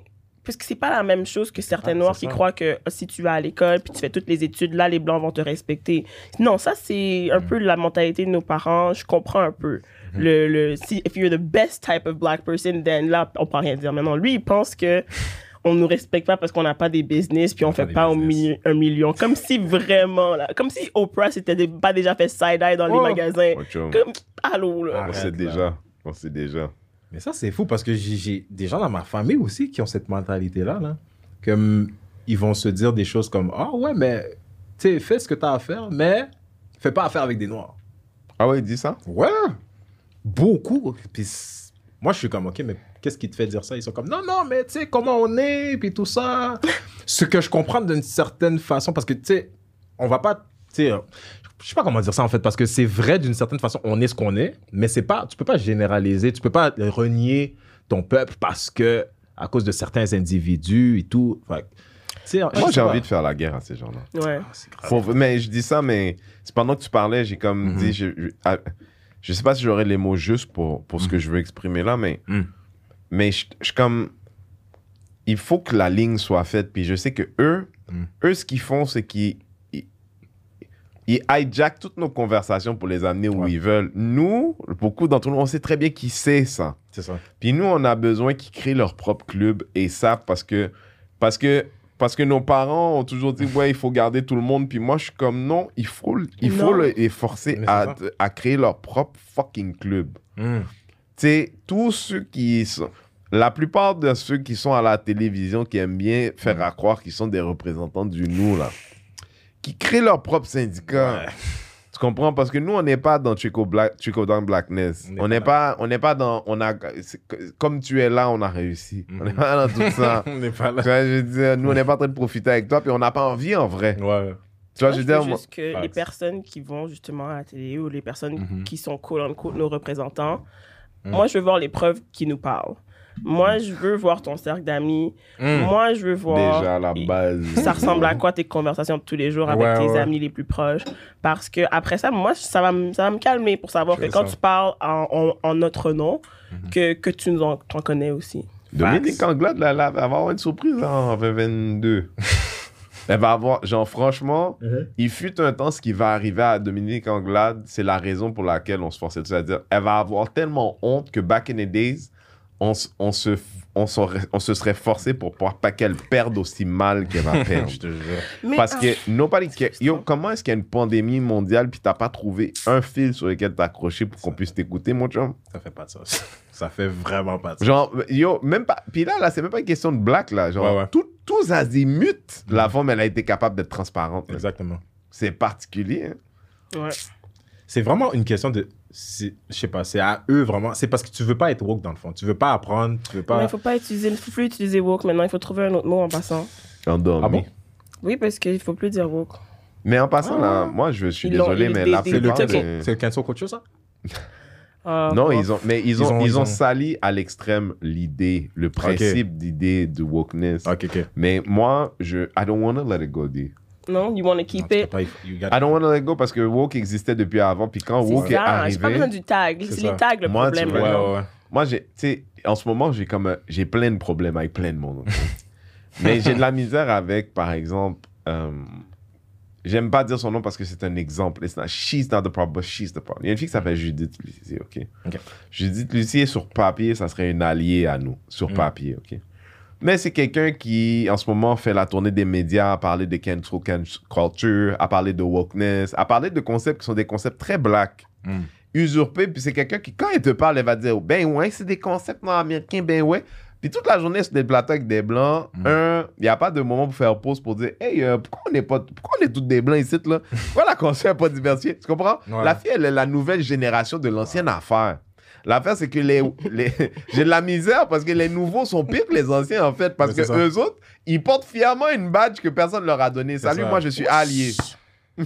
Parce que c'est pas la même chose que certains Ah, noirs qui ça. croient que ah, si tu vas à l'école puis tu fais toutes les études, là, les blancs vont te respecter. Non, ça, c'est Mm. un peu la mentalité de nos parents. Je comprends un peu. Mm-hmm. Le, le, si, if you're the best type of black person, then là, on peut rien dire. Maintenant, lui, il pense que on nous respecte pas parce qu'on n'a pas des business puis on pas fait pas business. un million. Comme si vraiment, là, comme si Oprah s'était pas déjà fait side-eye dans Oh. les magasins. Ouais, chum. Comme, allô, là. On sait déjà. On sait déjà. Mais ça, c'est fou parce que j'ai- des gens dans ma famille aussi qui ont cette mentalité-là. Là. Comme ils vont se dire des choses comme Ah ouais, mais tu sais, fais ce que tu as à faire, mais fais pas affaire avec des noirs. Ah ouais, il dit ça? Ouais, beaucoup. Puis moi, je suis comme Ok, mais qu'est-ce qui te fait dire ça? Ils sont comme Non, non, mais tu sais, comment on est, puis tout ça. ce que je comprends d'une certaine façon, parce que tu sais, on va pas. Tu sais, je sais pas comment dire ça en fait, parce que c'est vrai d'une certaine façon, on est ce qu'on est, mais c'est pas, tu peux pas généraliser, tu peux pas renier ton peuple parce que à cause de certains individus et tout. Fait Moi, j'ai envie de faire la guerre à ces gens-là. Ouais. C'est grave. Pour- mais je dis ça, mais c'est pendant que tu parlais, j'ai comme Mhm. dit, je, je, ah, je sais pas si j'aurais les mots justes pour, pour ce que je veux exprimer là, mais, Mhm. mais je, je comme, il faut que la ligne soit faite. Puis je sais que eux, Mhm. eux, ce qu'ils font, c'est qu'ils ils, hijackent toutes nos conversations pour les amener où Ouais. ils veulent. Nous, beaucoup d'entre nous, on sait très bien qui c'est ça. C'est ça. Puis nous, on a besoin qu'ils créent leur propre club et ça parce que, parce que, parce que nos parents ont toujours dit, ouais, il faut garder tout le monde. Puis moi, je suis comme, non, il faut, il faut Non. le- les forcer à, à créer leur propre fucking club. Mm. Tu sais, tous ceux qui sont. La plupart de ceux qui sont à la télévision, qui aiment bien faire à croire qu'ils sont des représentants du nous, là, qui créent leur propre syndicat. Tu comprends? Parce que nous, on n'est pas dans Trickle, Black, Trickle Down Blackness. On n'est pas, on n'est pas dans. On a, comme tu es là, on a réussi. On n'est pas dans tout ça. <laughs> On n'est pas tu là. vois, je veux dire, nous, on n'est pas en train de profiter avec toi, puis on n'a pas envie en vrai. Ouais. Tu vois, Moi, je veux je dire, veux moi- juste que les personnes qui vont justement à la télé ou les personnes Mhm. qui sont quote unquote nos représentants, Mhm. moi je veux voir les preuves qui nous parlent. Moi je veux voir ton cercle d'amis. Mm. Moi je veux voir. déjà, à la base. <laughs> Ça ressemble à quoi tes conversations de tous les jours avec Ouais, tes ouais. amis les plus proches? Parce que après ça, moi, ça va, me- ça va me calmer pour savoir Je que quand ça. tu parles en, en- en notre nom, Mhm. que, que tu nous en, t'en connais aussi. Dominique Anglade, là, là, elle va avoir une surprise là, en 2022. <laughs> elle va avoir, genre, franchement, Mhm. il fut un temps, ce qui va arriver à Dominique Anglade, c'est la raison pour laquelle on se forçait de C'est-à-dire, elle va avoir tellement honte que back in the days, on, on, se, on, se serait forcé pour pas, pas qu'elle perde aussi mal qu'elle va <laughs> perdre. Je te jure. Parce ah, que nobody care. Yo, comment est-ce qu'il y a une pandémie mondiale puis t'as pas trouvé un fil sur lequel t'accrocher pour qu'on puisse t'écouter, mon chum? Ça fait pas de sens. <laughs> Ça fait vraiment pas de sens. Genre, yo, même pas. Puis là, là, c'est même pas une question de black, là. Genre, Ouais, ouais. tout- tous azimuts, la femme, elle a été capable d'être transparente. Exactement. C'est particulier. hein. ouais. C'est vraiment une question de. C'est- Je sais pas, c'est à eux vraiment. C'est parce que tu veux pas être woke dans le fond. Tu veux pas apprendre, tu veux Mais pas. il faut pas utiliser, il faut plus utiliser woke maintenant. Il faut trouver un autre mot en passant. Endormi. Ah bon? Oui, parce qu'il faut plus dire woke. Mais en passant, Ah. là, moi, je suis désolé, mais des- la des- C'est le plupart c'est le cancel culture, ça? <laughs> Ah, Non, ils ont, mais ils Ils ont, ont- ils ont sali à l'extrême l'idée, le principe d'idée de wokeness. Ok, ok. Mais moi, je, I don't want to let it go, D. Non, you want to keep tu it? pas, I don't want to let go parce que woke existait depuis avant, puis quand woke C'est est ça, j'ai pas besoin arrivé, du tag. C'est ça. les tags le Moi, tu problème. vois, Ouais, ouais, ouais. moi, j'ai, tu sais, en ce moment, j'ai comme, j'ai plein de problèmes avec plein de monde. Mais j'ai de la misère avec, par exemple, euh, j'aime pas dire son nom parce que c'est un exemple. It's not- she's not the problem, but she's the problem. Il y a une fille qui s'appelle Judith Lucier, ok? Ok. Judith Lucier, sur papier, ça serait une alliée à nous, sur Mm. papier, ok? Mais c'est quelqu'un qui, en ce moment, fait la tournée des médias, a parlé de cancel culture, a parlé de wokeness, a parlé de concepts qui sont des concepts très black Mm. usurpé, puis c'est quelqu'un qui, quand il te parle, elle va dire Ben ouais, c'est des concepts nord-américains, ben ouais. Puis toute la journée sur des plateaux avec des blancs, Mm. un, il n'y a pas de moment pour faire pause pour dire Hey, euh, pourquoi on est pas, pourquoi on est tous des blancs ici, là? Pourquoi la <laughs> conscience n'est pas diversifiée? Tu comprends? Ouais. La fille, elle est la nouvelle génération de l'ancienne affaire. L'affaire, c'est que les, les- <laughs> j'ai de la misère parce que les nouveaux sont pires que les anciens, en fait. Parce que ça. eux autres, ils portent fièrement une badge que personne leur a donnée. Salut, ça. moi, je suis allié. <laughs>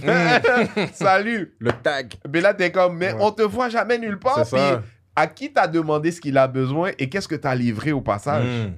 Salut. Le tag. Mais là, t'es comme, mais Ouais. on te voit jamais nulle part. C'est Puis ça. à qui t'as demandé ce qu'il a besoin et qu'est-ce que t'as livré au passage? Mm.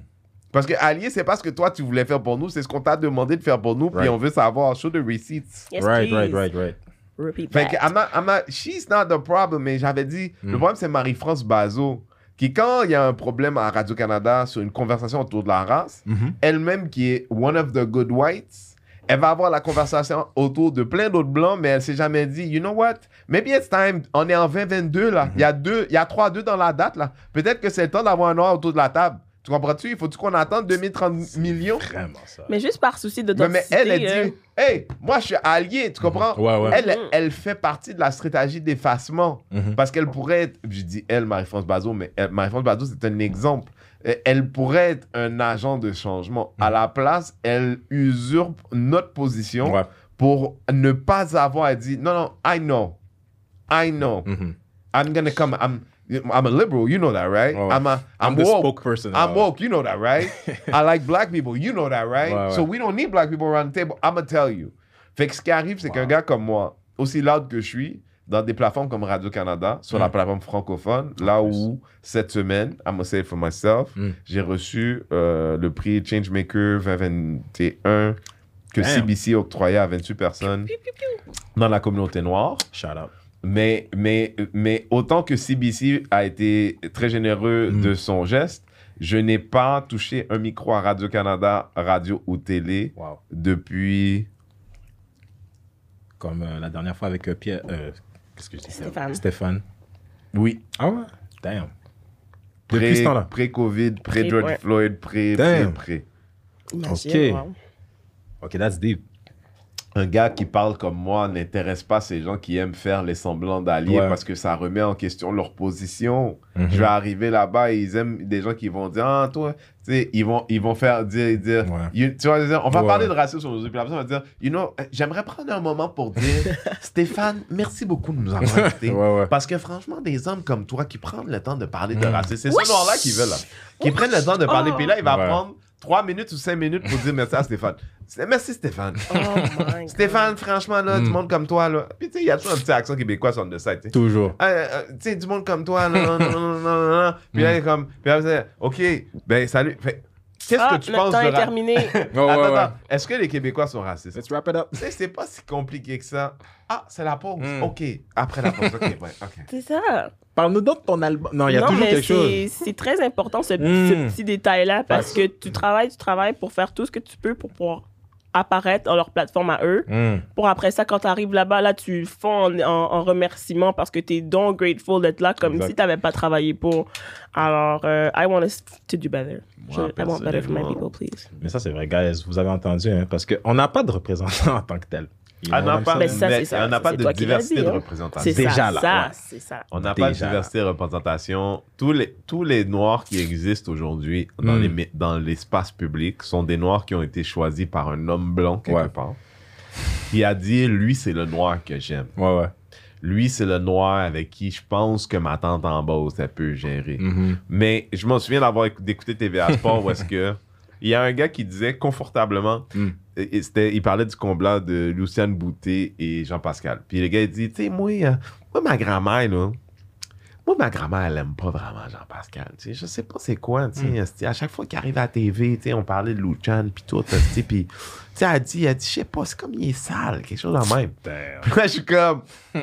Parce que allié, c'est pas ce que toi tu voulais faire pour nous, c'est ce qu'on t'a demandé de faire pour nous, puis on veut savoir. Show the receipts. Yes, Right, right, right, right. Repeat Fait que, that. I'm not- I'm not- she's not the problem, mais j'avais dit, Mm. le problème c'est Marie-France Bazot, qui quand il y a un problème à Radio-Canada sur une conversation autour de la race, Mhm. elle-même qui est one of the good whites, elle va avoir la conversation autour de plein d'autres blancs, mais elle s'est jamais dit, you know what, maybe it's time, on est en 2022 là, il y a deux, il y a 3-2 dans la date là, peut-être que c'est le temps d'avoir un noir autour de la table. Tu comprends-tu? Il faut-tu qu'on attende 2030 millions? Vraiment ça. Mais juste par souci de Mais, mais elle, elle euh, dit, hey, moi je suis allié, tu comprends? Ouais, ouais. Elle, Mhm. elle fait partie de la stratégie d'effacement. Mhm. Parce qu'elle pourrait être, je dis elle, Marie-France Bazot, mais elle- Marie-France Bazot, c'est un exemple. Euh, Elle pourrait être un agent de changement. À la place, elle usurpe notre position Ouais. pour ne pas avoir à dire, non, non, I know. I know. Mhm. I'm gonna come. I'm, I'm a liberal, you know that, right? Ouais. I'm a, I'm, I'm the woke. spokesperson. I'm ouais. woke, you know that, right? <laughs> I like black people, you know that, right? Ouais, ouais. So we don't need black people around the table. I'm gonna tell you. Fait que ce qui arrive, c'est qu'un gars comme moi, aussi loud que je suis, dans des plateformes comme Radio-Canada, sur la plateforme francophone, là où, cette semaine, I'm gonna say it for myself, Mm. j'ai reçu euh, le prix Changemaker 2021 que Damn. CBC octroyait à 28 personnes dans la communauté noire. Shout out. Mais, mais, mais autant que CBC a été très généreux Mm. de son geste, je n'ai pas touché un micro à Radio-Canada, radio ou télé Wow. depuis... Comme euh, la dernière fois avec euh, Pierre. euh, Qu'est-ce que je dis Stéphane? Stéphane. Oui, Ah ouais? Damn. Depuis ce temps-là? pré- pré-Covid, Pré- pré-George ouais. Floyd, pré, pré, Damn. pré. Imagine, Ok. wow. Ok, that's deep. Un gars qui parle comme moi n'intéresse pas ces gens qui aiment faire les semblants d'alliés Ouais. parce que ça remet en question leur position. Mhm. Je vais arriver là-bas et ils aiment des gens qui vont dire Ah, toi, tu sais, ils vont, ils vont faire dire, dire Ouais. You- tu vois, dire, on va Ouais. parler de racisme aujourd'hui, puis la personne va dire You know, euh, j'aimerais prendre un moment pour dire <laughs> Stéphane, merci beaucoup de nous avoir invités. Ouais, ouais. Parce que franchement, des hommes comme toi qui prennent le temps de parler de Mm. racisme, c'est ce noir-là qui veut là. Qui prennent le temps de parler, Oh. puis là, il va Ouais. prendre 3 minutes ou 5 minutes pour dire merci à Stéphane. C'est- Merci Stéphane. Oh my God. Stéphane, franchement, là, du Mm. monde comme toi, là. Puis tu sais, il y a toujours un petit accent québécois sur le site, tu sais? Toujours. Euh, euh, tu sais, du monde comme toi, là, non, non, non, non, non, non. Puis là, il est comme, puis là, OK, ben, salut. Fait, Qu'est-ce Ah, que tu notre penses temps de est ra- terminé. <laughs> Oh, Attends, ouais, attends. Est-ce que les Québécois sont racistes? Let's wrap it up. Tu sais, c'est pas si compliqué que ça. Ah, c'est la pause. Mm. OK. Après la pause. OK, ouais, OK. C'est ça. Parle-nous donc de ton album. Non, il y a non, toujours mais quelque chose. c'est- C'est très important ce, Mm. ce petit détail-là parce que tu travailles, tu travailles pour faire tout ce que tu peux pour pouvoir apparaître dans leur plateforme à eux. Mm. Pour après ça, quand tu arrives là-bas, là, tu fonds en, en, en remerciement parce que tu es donc grateful d'être là comme Exact. si tu n'avais pas travaillé pour. Alors, euh, I want us to do better. Je- I want better for my people, please. Mais ça, c'est vrai, guys. Vous avez entendu, hein, parce qu'on n'a pas de représentant <laughs> en tant que tel. Ah, what I'm pas, ça, mais ça. on n'a Ça, pas de diversité dit, de hein. représentation. C'est Déjà ça, là, ça, ouais. ça. On n'a pas de diversité de représentation. Tous les, tous les Noirs qui existent aujourd'hui dans Mm. les mé- dans l'espace public sont des Noirs qui ont été choisis par un homme blanc quelque Ouais. part. Qui a dit, lui, c'est le Noir que j'aime. Ouais, ouais. Lui, c'est le Noir avec qui je pense que ma tante en Beauce, elle peut gérer. Mhm. Mais je m'en souviens d'avoir écou- d'écouter TVA Sport où est-ce que il y a un gars qui disait confortablement, Mm. et- et c'était, il parlait du combat de Luciane Boutet et Jean-Pascal. Puis le gars il dit, tu sais, moi, euh, moi, ma grand-mère, là, moi, ma grand-mère, elle aime pas vraiment Jean-Pascal. Je sais pas c'est quoi, esti, à chaque fois qu'il arrive à la TV, on parlait de Luciane, puis tout, puis, elle dit, elle dit, je sais pas, c'est comme il est sale, quelque chose de même. Damn. Puis là, je suis comme, <laughs>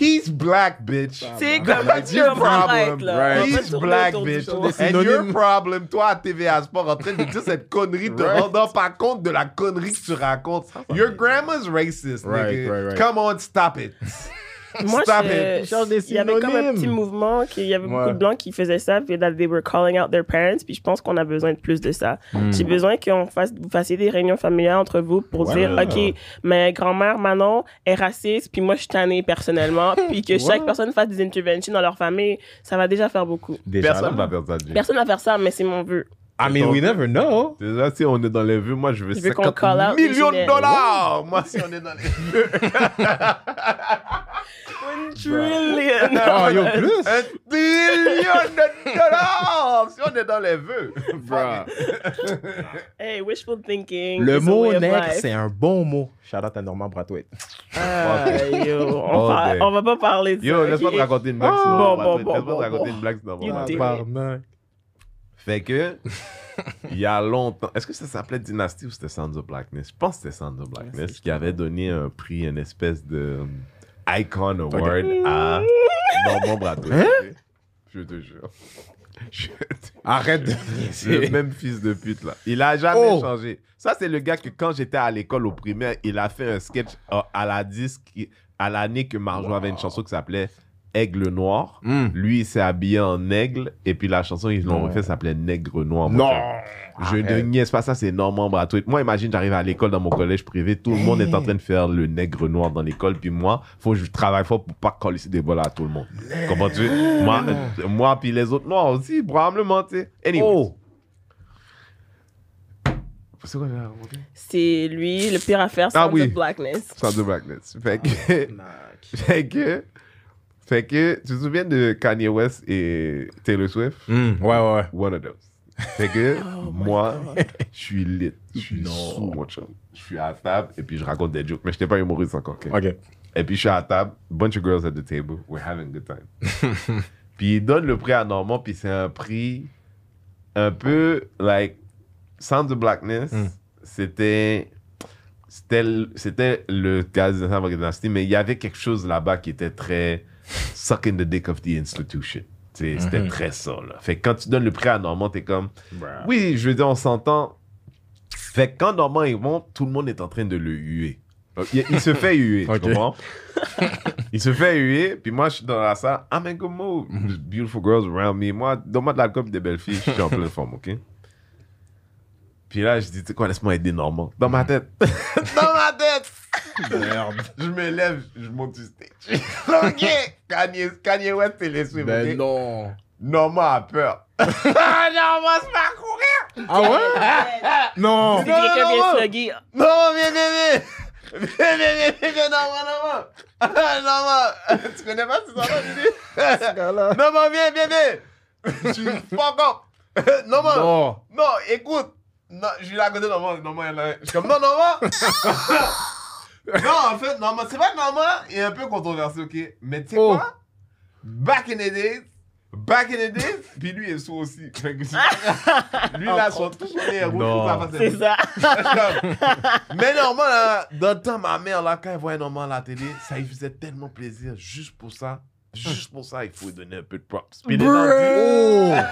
he's black, bitch. C'est That's comme tu your problem, va He's black, bitch. And your problem, toi, à TVA Sport, en train de dire cette connerie, te Right. rendant pas compte de la connerie que tu racontes. Your grandma's racist, Right, nigga. right, right. Come on, stop it. <laughs> <laughs> Moi, Stop je- it. Change des il y avait comme un petit mouvement, qu'il y avait Ouais. beaucoup de blancs qui faisaient ça, puis that they were calling out their parents, puis je pense qu'on a besoin de plus de ça. Hmm. J'ai besoin qu'on fasse, vous fassiez des réunions familiales entre vous pour Ouais. dire, OK, ma grand-mère Manon est raciste, puis moi je suis tannée personnellement, <laughs> puis que chaque personne fasse des interventions dans leur famille, ça va déjà faire beaucoup. Déjà Personne va faire ça. Personne va faire ça, mais c'est mon vœu. I mean, we never know. Déjà, si on est dans les vues, moi, je veux Je veux qu'on 50 call out millions de dollars. Moi, si on est dans les vues. <laughs> One trillion! Oh, yo, plus. Un billion de dollars. Si on est dans les vœux. <laughs> hey, wishful thinking. Le mot life. c'est un bon mot. Shout out à Norman Brathwaite. Ah, yo, on, Oh, par- ben. on va pas parler de Yo, ça. laisse-moi ok? te raconter une blague. Sinon, bon, va Laisse-moi te raconter bon. une blague. va-. Tabarnak. Fait que, il y a longtemps, est-ce que ça s'appelait Dynasty ou c'était Sounds of Blackness? Je pense que c'était Sounds of Blackness qui avait donné un prix, une espèce de Icon Award à <laughs> Normand Brathwaite. Hein? Je te jure. <laughs> Je te- Arrête de Le même fils de pute, là. Il a jamais Oh. changé. Ça, c'est le gars que quand j'étais à l'école au primaire, il a fait un sketch euh, à la disque, à l'année que Marjo avait une chanson qui s'appelait Aigle Noir. Mm. Lui, il s'est habillé en aigle, et puis la chanson, ils l'ont refait, s'appelait Nègre Noir. Non. Je ne niaise pas ça, c'est Normand Brathwaite. Moi, imagine, j'arrive à l'école dans mon collège privé, tout le monde est en train de faire le nègre noir dans l'école, puis moi, faut que je travaille fort pour pas coller des bols à tout le monde. Comprends-tu? Moi, euh, moi, puis les autres noirs aussi, probablement, tu sais. Anyway. Oh. C'est lui, le pire affaire, c'est Ah oui. the blackness. Sound of Blackness. Fait que, <laughs> fait que, fait que, tu te souviens de Kanye West et Taylor Swift? Mm, Ouais, ouais, ouais. One of those. Fait que, <laughs> Oh moi, je suis lit. Je suis sous, mon chum. Je suis à table et puis je raconte des jokes. Mais je n'étais pas humoriste encore. ok? Ok. Et puis je suis à la table, bunch of girls at the table, we're having a good time. <laughs> puis il donne le prix à Normand, puis c'est un prix un peu like Sound of Blackness. C'était c'était le- c'était le cas de Dynasty, mais il y avait quelque chose là-bas qui était très suck in the dick of the institution. C'était très ça. Là. Fait que quand tu donnes le prix à Normand, t'es comme oui, je veux dire, on s'entend. Fait que quand Normand il monte, tout le monde est en train de le huer. Donc, Il, il se fait huer, tu <laughs> comprends? il se fait huer, puis moi, je suis dans la salle. I'm in good mood. Beautiful girls around me. Moi, donne-moi de l'alcool des belles filles. Je suis en pleine forme, OK? Puis là, je dis, tu quoi, laisse-moi aider Normand. Dans ma tête. <laughs> dans ma tête! Merde. <laughs> Je me lève, je monte du stage. <laughs> OK! Kanye, Kanye West, c'est les Ben OK? non. Normand a peur. Normand se met à courir! Ah ouais? Non. <laughs> Quelqu'un non, non. slugger, Non, viens, viens, viens. Viens, viens, viens, viens. Ah, non, non. Tu connais pas ces enfants, Didi? Non, viens, viens, viens. Tu fuck up. Non, non. Non. Écoute. Non, je suis là à côté, non, non, non, non. Je suis comme, non, non, non. En fait, non, mais c'est vrai que Normand est un peu controversé, ok? Mais tu sais Oh. quoi? Back in the days, back in the days, puis lui est sourd aussi. Fait que c'est- <laughs> lui, là, son, tout son nez est rouge, Non. tout ça face à c'est ça. <laughs> Mais Normand, là, dans le temps, ma mère, là, quand elle voyait Normand à la télé, ça lui faisait tellement plaisir. Juste pour ça, juste pour ça, il faut lui donner un peu de props. Puis les gens disent,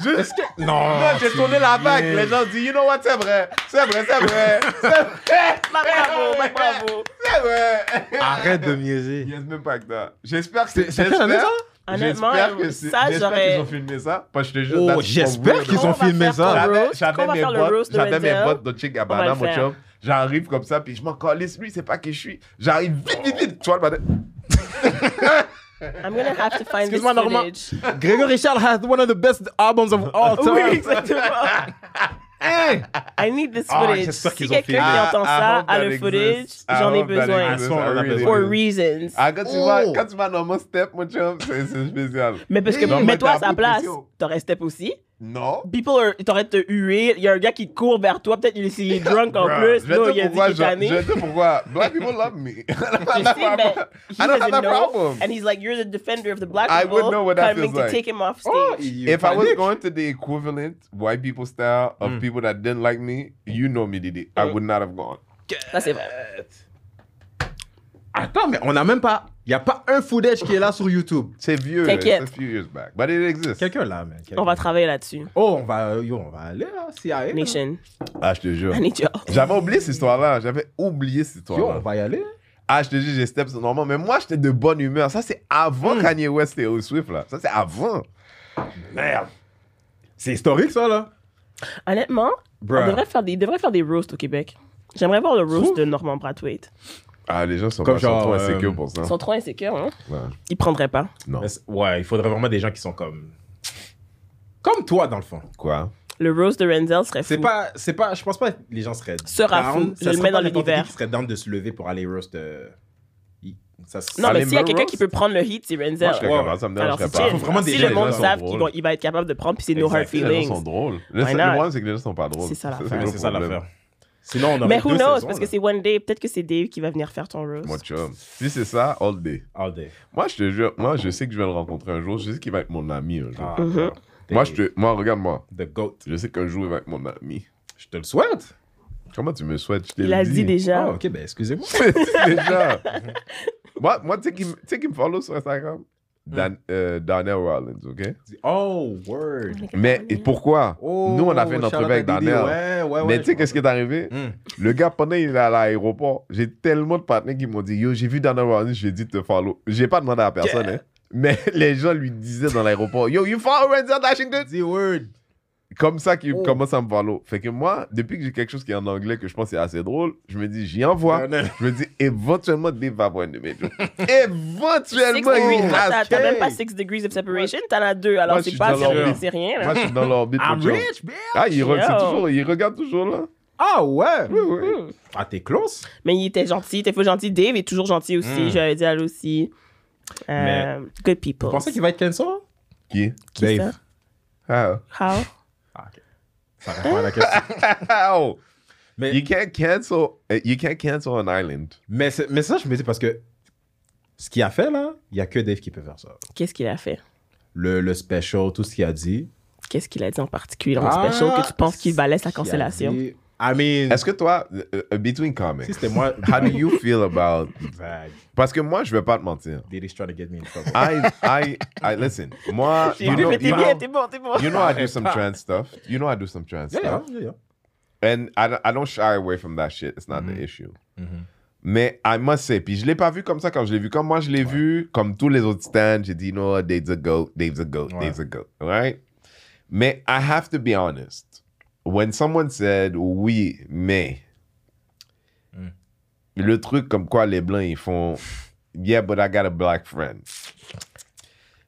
Juste- Est-ce que. Non. non, j'ai tourné la vague. Les gens disent, you know what, c'est vrai. C'est vrai, c'est vrai. C'est vrai. Bravo, bravo. C'est vrai. Arrête de niaiser. Yes, même pas que ça. J'espère que C'est- c'est année, j'espère- ça? Honnêtement, J'espère que c'est- ça, j'espère j'aurais- qu'ils ont filmé ça. Parce que je te jure, Oh, j'espère qu'ils ont filmé ça. J'avais, mes bottes, de j'avais mes bottes on va Gabbana, mon chum. J'arrive comme ça, puis je m'en calisse. Lui, c'est pas qui je suis. J'arrive vite, vite, vite. Tu vois, le bordel. <laughs> I'm gonna have to find this Excuse-moi, Normand. footage. Grégory Charles has one of the best albums of all time. Oui, exactement. <laughs> I need this Ah, footage. j'espère si qu'ils ont quelqu'un qui entend I ça hope a that le exists. footage, I j'en ai hope that besoin. exists. I For reasons. Ah, quand tu Oh. vas, quand tu vas dans mon step, mon chum, c'est c'est spécial. Mais parce que, Non, mais mets-toi à t'as sa beaucoup de place, t'aurais step aussi? Non. People are, t'aurais te huer, il y a un gars qui court vers toi, peut-être il est il est <laughs> drunk en Bruh, plus, Je te il dire a dit pourquoi. qu'il est Je tanné. je vais te dire pourquoi. Black people love me. <laughs> I don't have doesn't a know, problem. and he's like, you're the defender of the black I people, would know what that feels to like. take him off stage. Oh, If I was going to the equivalent white people style of Mm. people that didn't like me, you know me, Didi. I would not have gone. Ça, c'est vrai. Attends, mais on n'a même pas. Il n'y a pas un footage qui est là sur YouTube. C'est vieux. T'inquiète. It's a few years back. But it exists. Quelqu'un là, man. quelqu'un. On va travailler là-dessus. Oh, on va, yo, on va aller là, CIA. là. Nation, Ah, je te jure. I need y'all. J'avais oublié cette histoire-là. J'avais oublié cette Yo, on histoire-là. va y aller. Ah, je te dis, j'ai step. Mais moi, j'étais de bonne humeur. Ça, c'est avant Mm. Kanye West et Taylor Swift, là. Ça, c'est avant. Merde. C'est historique, ça, là. Honnêtement, on devrait faire des, il devrait faire des roasts au Québec. J'aimerais voir le roast de Normand Brathwaite. Ah, les gens sont, Comme pas, sont genre, trop euh, insécures pour ça. Ils sont trop insécures, hein? Ouais. Ils prendraient pas. Non. Ouais, il faudrait vraiment des gens qui sont comme. Comme toi, dans le fond. Quoi? Le roast de Renzel serait fou. C'est pas, c'est pas, je pense pas que les gens seraient. Sera down. fou. Ça Je le mets dans l'univers. qui serait down de se lever pour aller roast. euh, Ça, Non, mais s'il y a quelqu'un qui peut prendre le heat, c'est Renzel. Moi, je serais Ouais, capable. Ça me c'est pas. Faut vraiment des si gens le monde qui sont savent drôles. qu'il va, être capable de prendre, puis c'est no hard Exact. Les gens feelings. sont drôles. Le problème, c'est que les gens sont pas drôles. C'est ça l'affaire. Sinon, on aurait Mais who deux knows, saisons, parce là. que c'est one day, peut-être que c'est Dave qui va venir faire ton roast. Moi, chum. Si c'est ça, all day. All day. Moi, je te jure, moi, je sais que je vais le rencontrer un jour. Je sais qu'il va être mon ami un jour. Ah, Mhm. Moi, je te, moi, regarde-moi. The GOAT. Je sais qu'un jour, il va être mon ami. Je te le souhaite. Comment tu me souhaites? Je t'ai Il a dit déjà. Ah, ok, ben excusez-moi. <laughs> déjà. <laughs> moi, moi tu sais qui, me- tu sais qui me follow sur Instagram? Dan, euh, Donnell Rollins, OK? Oh, word. Mais et pourquoi? Oh, Nous, on a fait une entrevue avec. Donnell. Ouais, ouais. Mais tu sais, qu'est-ce qui est arrivé? Hmm. Le gars, pendant qu'il est à l'aéroport, j'ai tellement de partenaires qui m'ont dit Yo, j'ai vu Donnell Rollins, j'ai dit de te follow. J'ai pas demandé à personne, hein. Mais <laughs> les gens lui disaient dans l'aéroport Yo, you follow Renzel Washington? Dis word. Comme ça qu'ils Oh. commencent à me follow. Fait que moi, depuis que j'ai quelque chose qui est en anglais que je pense que c'est assez drôle, je me dis J'y envoie. Je me dis éventuellement Dave va avoir une de mes jokes. Six éventuellement, degrees, il toi, t'as- même pas six degrees of separation, t'en as deux, alors Moi, je c'est pas c'est rien. Moi, Là. je suis dans l'orbite. I'm rich, bitch. Ah, il re- toujours, il regarde toujours là. Ah, ouais? Oui, oui. Ah, t'es close? Mais il était gentil, il était fou gentil. Dave est toujours gentil aussi, Mm. j'avais dit à lui aussi. Euh, Mais- good people. Vous pensez qu'il va être cancel? Qui? Qui Dave. ça? Ah. How? Ah. Ça répond à la question. How? <laughs> Mais- You can't cancel. uh, You can't cancel an island. mais, ça, je me dis parce que Ce qu'il a fait, là, il n'y a que Dave qui peut faire ça. Qu'est-ce qu'il a fait? Le, le special, tout ce qu'il a dit. Qu'est-ce qu'il a dit en particulier? Dans le special que tu penses qu'il valait sa cancellation? dit- I mean, Est-ce que toi, euh, euh, between comics, si c'était moi, how do you feel about. Vague. Parce que moi, je vais pas te mentir. Diddy's trying to get me in trouble. I, I, I, listen. Moi, <laughs> you know, you know, bon, bon. you know I do some trans stuff. You know I do some trans Yeah, yeah, stuff. yeah, yeah. And I, don't- I don't shy away from that shit. It's not Mm-hmm. the issue. Mais I must say, puis je l'ai pas vu comme ça quand je l'ai vu. Comme moi, je l'ai vu, comme tous les autres stands, j'ai dit, you know what, Dave's a goat, Dave's a goat, Ouais. Dave's a goat. Right? Mais I have to be honest. When someone said, oui, mais, Mm. le truc comme quoi les blancs, ils font, yeah, but I got a black friend.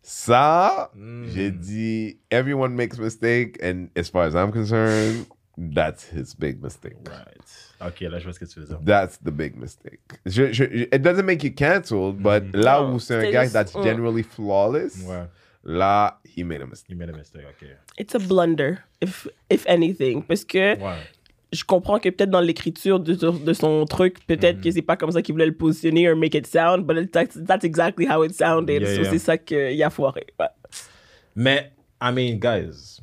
Ça, Mm. j'ai dit, everyone makes mistake, and as far as I'm concerned, that's his big mistake. Right. Ok, là, je vois ce que tu veux dire. That's the big mistake. Je, je, it doesn't make you canceled, but là Non, où c'est un gars that's mm. generally flawless, Ouais. là, he made a mistake. Il made a mistake, ok. It's a blunder, if, if anything. Parce que Ouais. je comprends que peut-être dans l'écriture de, de son truc, peut-être Mm-hmm. que c'est pas comme ça qu'il voulait le positionner or make it sound, but that's, that's exactly how it sounded. Yeah, so yeah. c'est ça qu'il a foiré. Ouais. Mais, I mean, guys,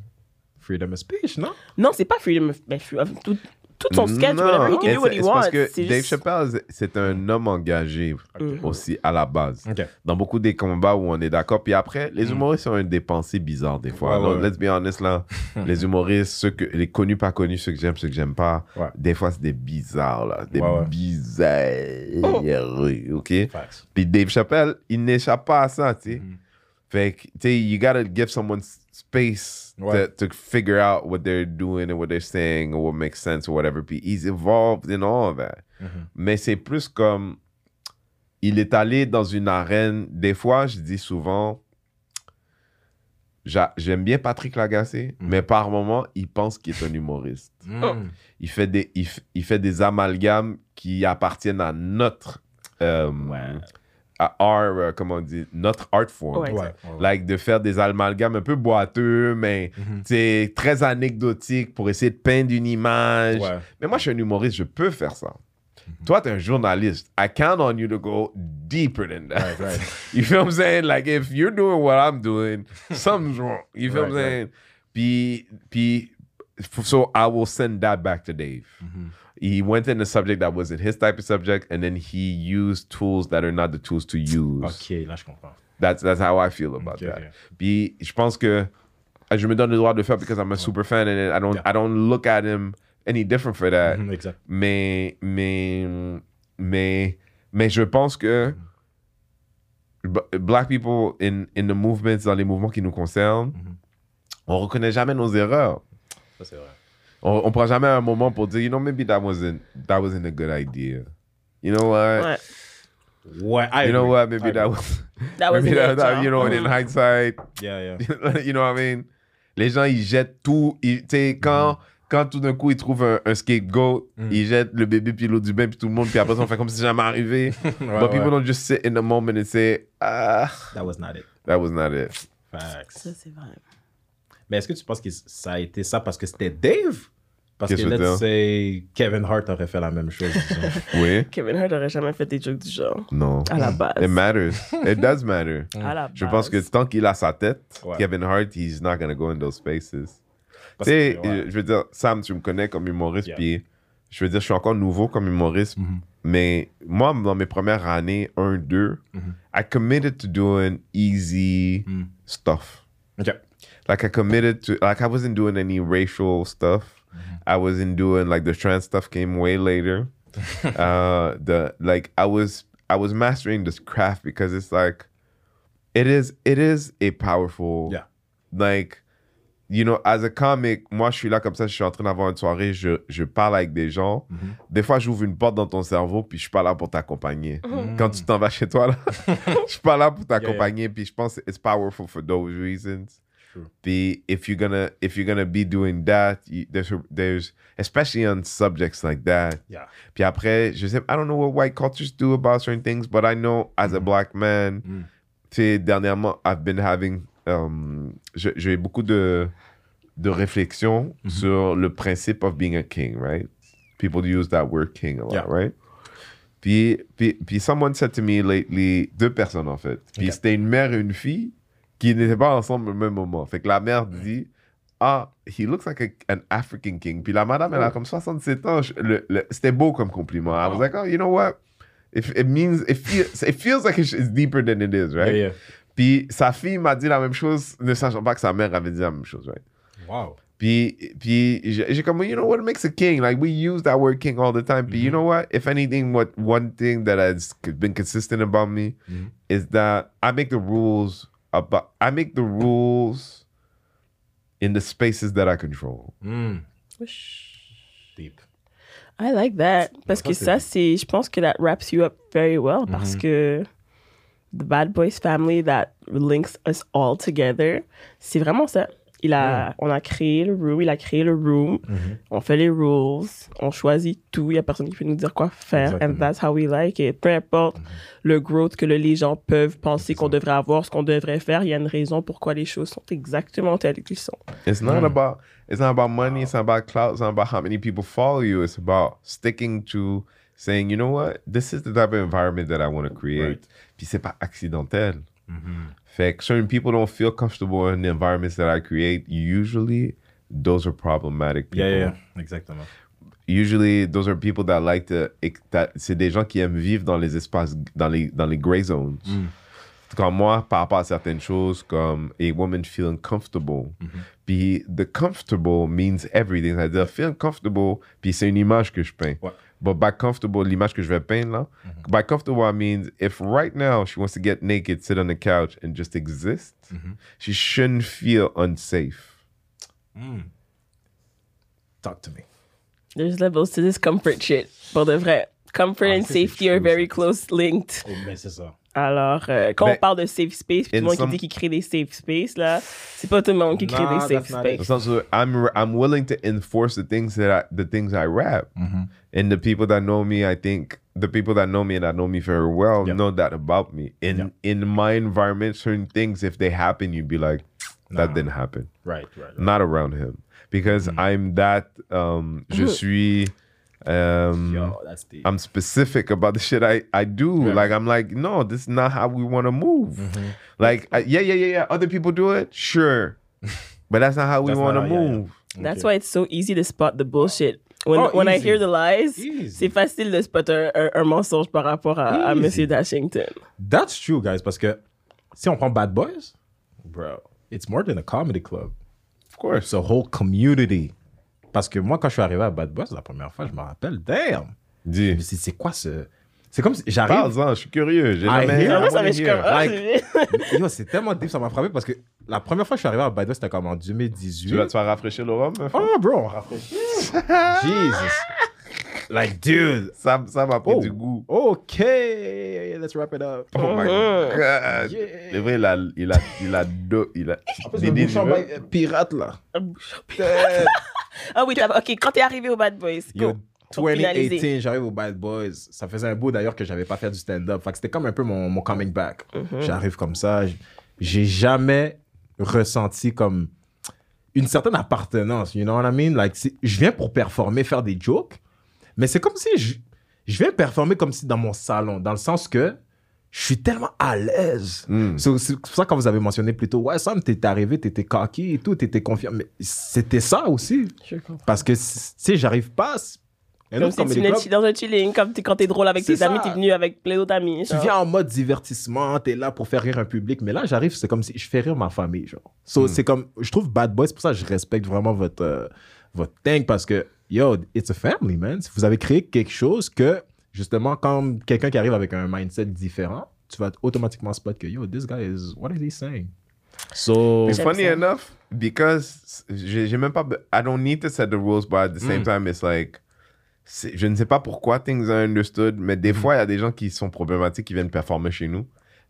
freedom of speech, non? Non, c'est pas freedom of, ben, tout, tout son sketch, Non, whatever, he can do what he c'est parce wants. que Dave juste- Chappelle, c'est un homme engagé aussi à la base. Dans beaucoup des combats où on est d'accord. Puis après, les humoristes ont une dépensée bizarre des fois. Mm. Ouais, ouais. Let's be honest là. <laughs> les humoristes, ceux que, les connus, pas connus, ceux que j'aime, ceux que j'aime pas. Ouais. Des fois, c'est des bizarres là. Des Ouais, ouais. bizarres. OK? Facts. Puis Dave Chappelle, il n'échappe pas à ça, tu sais. Mm-hmm. Fait que, tu sais, you gotta give someone space Ouais. to, to figure out what they're doing and what they're saying or what makes sense or whatever. Puis he's involved in all of that. Mm-hmm. Mais c'est plus comme, il est allé dans une arène. Des fois, je dis souvent, j'a- j'aime bien Patrick Lagacé, Mm. mais par moment, il pense qu'il est un humoriste. Mm. Il fait des, il, fait des amalgames qui appartiennent à notre, euh, our, euh, comment on dit, notre art form. Ouais, Ouais. exact. ouais, ouais. Like de faire des amalgames un peu boiteux, mais Mhm. c'est très anecdotique pour essayer de peindre une image. Ouais. Mais moi, je suis un humoriste, je peux faire ça. Mhm. Toi, tu es un journaliste. I count on you to go deeper than that. Right, right. <laughs> You feel what I'm saying? Like, if you're doing what I'm doing, <laughs> something's wrong. You feel what I'm Right, saying? Puis, puis, so I will send that back to Dave. Mm-hmm. He went in a subject that wasn't his type of subject, and then he used tools that are not the tools to use. Ok, là, je comprends. That's that's how I feel about Ok, that. ok. Puis je pense que euh, je me donne le droit de le faire because I'm a super fan and I don't Yeah. I don't look at him any different for that. Mhm, Exact. Mais mais mais mais je pense que mm-hmm. black people in in the movements dans les mouvements qui nous concernent, mm-hmm. on reconnaît jamais nos erreurs. Ça, c'est vrai. On, on prend jamais un moment pour dire you know maybe that wasn't that wasn't a good idea. You know what? Ouais. Ouais, I You know agree. what? Maybe I that agree. was That was maybe that, that- you know in Mhm. hindsight Yeah, yeah. <laughs> you know what I mean? Les gens, ils jettent tout. ils- Tu sais, quand, quand tout d'un coup, ils trouvent un, un scapegoat, ils jettent le bébé puis l'eau du bain puis tout le monde, puis après ça, on fait comme si jamais arrivé. <laughs> But people ouais. don't just sit in the moment and say, ah, That was not it. that was not it. Facts. Ça, c'est vrai. Mais est-ce que tu penses que ça a été ça parce que c'était Dave? Parce que, que tu Kevin Hart aurait fait la même chose. <laughs> Oui? Kevin Hart aurait jamais fait des jokes du genre. Non. À la base. It matters. It does matter. <laughs> À la Je pense que tant qu'il a sa tête, Ouais. Kevin Hart, he's not going to go in those spaces. Tu sais, ouais. je veux dire, Sam, tu me connais comme humoriste, Yeah. puis je veux dire, je suis encore nouveau comme humoriste, mais moi, dans mes premières années, 1, 2, I committed to doing easy stuff. OK. Like, I committed to, like, I wasn't doing any racial stuff. Mm-hmm. I wasn't doing, like, the trans stuff came way later. <laughs> uh, the, like, I was, I was mastering this craft because it's like, it is, it is a powerful, Yeah. like, you know, as a comic, moi, je suis là comme ça, je suis en train d'avoir une soirée, je, je parle avec des gens. Mm-hmm. Des fois, j'ouvre une porte dans ton cerveau, puis je suis pas là pour t'accompagner. Mm-hmm. Quand tu t'en vas chez toi, là, <laughs> je suis pas là pour <laughs> t'accompagner, puis je pense que it's powerful for those reasons. True. If you're gonna if you're gonna be doing that, you, there's there's especially on subjects like that. Yeah. Puis après, je sais, I don't know what white cultures do about certain things, but I know as a black man, tu sais, dernièrement, I've been having, um, j'ai beaucoup de, de réflexions sur le principe of being a king, right? People use that word king a lot, Yeah. right? Puis, puis, puis someone said to me lately, deux personnes en fait. Puis c'était une mère et une fille qui n'étaient pas ensemble au même moment. Fait que la mère dit, ah, he looks like a- an African king. Puis la madame, elle a comme 67 ans. Le- le- c'était beau comme compliment. I was like, oh, you know what? If it means, it feels, it feels like it's deeper than it is, right? Yeah, yeah. Puis sa fille m'a dit la même chose, ne sachant pas que sa mère avait dit la même chose, right? Wow. Puis, puis j'ai comme, you know what makes a king? Like, we use that word king all the time. Puis, you know what? If anything, what one thing that has been consistent about me is that I make the rules about, I make the rules in the spaces that I control. Mm. Deep. I like that. Parce ça, que c'est ça, c'est, je pense que that wraps you up very well parce que the Bad Boys family that links us all together, c'est vraiment ça. Il a, on a créé le room, il a créé le room, on fait les rules, on choisit tout, il y a personne qui peut nous dire quoi faire, and Exactement. that's how we like it. Peu importe le growth que le- les gens peuvent penser qu'on devrait avoir, ce qu'on devrait faire, il y a une raison pourquoi les choses sont exactement telles qu'elles sont. It's not about, it's not about money. It's not about clout. It's not about how many people follow you. It's about sticking to saying, you know what? This is the type of environment that I want to create. Puis c'est pas accidentel. Fait que certain people don't feel comfortable in the environments that I create. Usually, those are problematic people. Yeah, yeah, yeah. Exactement. Usually, those are people that like to. that- C'est des gens qui aiment vivre dans les espaces, dans les, dans les gray zones. Mm. Comme moi, par rapport à certaines choses, comme a woman feeling comfortable. Mm-hmm. Puis, the comfortable means everything. C'est-à-dire, feeling comfortable, puis c'est une image que je peins. Ouais. But by comfortable, l'image que je vais peindre là, mm-hmm. by comfortable, I means if right now she wants to get naked, sit on the couch, and just exist, mm-hmm. she shouldn't feel unsafe. Mm. Talk to me. There's levels to this comfort shit. Pour de vrai. Comfort Ah, and safety are very close linked. Oh, mais c'est ça. Alors, euh, quand Ben, on parle de safe space, tout le in monde qui dit qu'il crée des safe spaces, là, c'est pas tout le monde qui crée Nah, des safe that's not it. It's also I'm I'm willing to enforce the things that I, the things I rap, Mm-hmm. and the people that know me, I think the people that know me and that know me very well Yep. know that about me. In Yep. in my environment, certain things if they happen, you'd be like, that Nah. didn't happen. Right, right. right. Not around him because I'm that. Um, je suis. Um, Yo, that's deep. I'm specific about the shit I, I do. Yeah. Like I'm like, no, this is not how we want to move. Like, I, yeah, yeah, yeah, yeah. Other people do it, sure, <laughs> but that's not how we want to not how- yeah, yeah. move. That's why it's so easy to spot the bullshit. When, Oh, when I hear the lies, Easy. c'est facile de spotter un, un mensonge par rapport à, à Easy. Monsieur Dashington. That's true, guys, parce que si on prend Bad Boys, bro, it's more than a comedy club. Of course. It's a whole community. Parce que moi, quand je suis arrivé à Bad Boys la première fois, je me rappelle, damn, Dis. c'est c'est quoi ce... C'est comme si j'arrive... Parle-en, je suis curieux. J'ai I jamais. hear- ça je suis comme, ah, Like- c'est- Yo, c'est tellement deep, ça m'a frappé parce que la première fois que je suis arrivé à Bad Boys, c'était comme en 2018. Tu vas, tu vas rafraîchir le rhum? Oh, bro, on rafraîchit. <laughs> Jesus. Like, dude. Ça ça m'a pris Oh. du goût. OK, let's wrap it up. Oh my god. Yeah. C'est vrai, il a, il a, il a, deux, il a. Le bouchon bail- pirate, là. Ah oui, ok, quand t'es arrivé au Bad Boys, go. Pour finaliser. 2018, j'arrive au Bad Boys. Ça faisait un bout d'ailleurs que j'avais pas fait du stand-up. Fait que c'était comme un peu mon, mon coming back. J'arrive comme ça. J'ai jamais ressenti comme une certaine appartenance. You know what I mean? Like, je viens pour performer, faire des jokes. Mais c'est comme si je, je viens performer comme si dans mon salon. Dans le sens que je suis tellement à l'aise. Mm. So, C'est pour ça quand vous avez mentionné plus tôt, ouais, Sam, t'es arrivé, t'étais cocky et tout, t'étais confiant. Mais c'était ça aussi. Je comprends. Parce que, tu sais, j'arrive pas. Un Comme autre si tu club, dans un chilling, comme quand t'es drôle avec tes amis, t'es venu avec plein d'autres amis. tu viens en mode divertissement, t'es là pour faire rire un public. Mais là, j'arrive, c'est comme si je fais rire ma famille. Genre. So, Hmm. c'est comme, je trouve Bad Boy, c'est pour ça que je respecte vraiment votre, euh, votre thing parce que, yo, it's a family, man. Vous avez créé quelque chose que, justement, quand quelqu'un qui arrive avec un mindset différent, tu vas automatiquement spot que, yo, this guy is, what is he saying? So, It's funny ça. enough because j'ai même pas. I don't need to set the rules, but at the same time, it's like. Je ne sais pas pourquoi things are understood, mais des fois, il y a des gens qui sont problématiques qui viennent performer chez nous.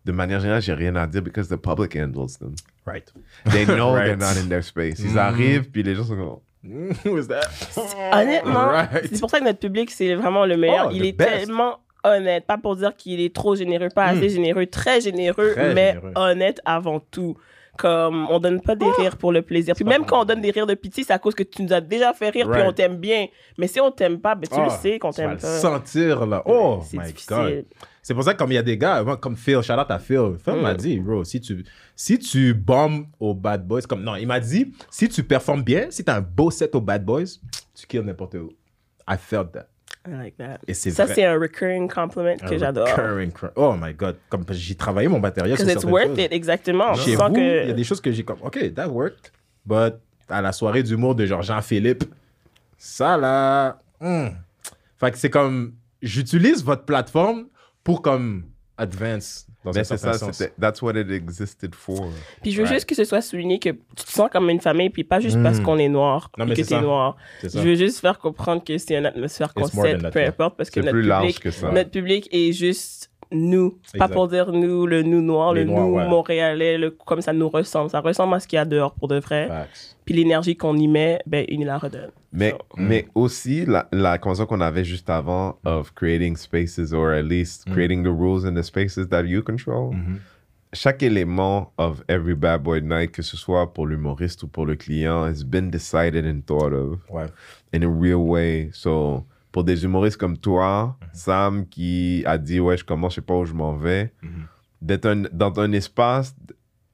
De manière générale, j'ai rien à dire because the public handles them. right. They <laughs> know Right. they're not in their space. Ils arrivent, puis les gens sont comme. Who is that? <laughs> Honnêtement, Right. c'est pour ça que notre public, c'est vraiment le meilleur. Oh, il est best. tellement honnête. Pas pour dire qu'il est trop généreux, pas assez généreux, très généreux, Très mais généreux. honnête avant tout. Comme, on donne pas des rires pour le plaisir. Puis même quand on donne des rires de pitié, c'est à cause que tu nous as déjà fait rire, puis Right. on t'aime bien. Mais si on t'aime pas, ben tu le Ah, sais qu'on t'aime pas. sentir, là. Oh, C'est my difficile. God. C'est pour ça que comme il y a des gars, comme Phil, shout out à Phil. Phil m'a Mm. dit, bro, si tu, si tu bombes aux Bad Boys, comme, non, il m'a dit, si tu performes bien, si tu as un beau set aux Bad Boys, tu kills n'importe où. I felt that. I like that. Et Ça, c'est un recurring compliment que j'adore. recurring Oh my God. Comme j'ai travaillé mon matériel sur Because it's worth choses. it, exactement. Chez vous, que... il y a des choses que j'ai comme, OK, that worked. But à la soirée d'humour de genre Jean-Philippe, ça là. hmm. Fait que c'est comme, j'utilise votre plateforme pour comme advance dans Mais un c'est ça, sens. c'était. That's what it existed for. Puis je veux Ouais. juste que ce soit souligné que tu te sens comme une famille, puis pas juste parce Mm. qu'on est noir, Non, mais que c'est t'es ça. noir. C'est ça. Je veux juste faire comprendre que c'est une atmosphère qu'on that, peu importe, parce que C'est notre plus large public, que ça. notre public est juste nous. C'est Pas Exact. pour dire nous, le nous noir, Les le noirs, nous ouais. montréalais, le, comme ça nous ressemble. Ça ressemble à ce qu'il y a dehors pour de vrai. Facts. Puis l'énergie qu'on y met, ben, il la redonne. Mais, mais aussi, la, la qu'on avait juste avant of creating spaces or at least creating the rules in the spaces that you control. Chaque élément of every bad boy night, que ce soit pour l'humoriste ou pour le client, has been decided and thought of Ouais. in a real way. So, pour des humoristes comme toi, Sam, qui a dit, ouais, je commence, je sais pas où je m'en vais, d'être un- dans un espace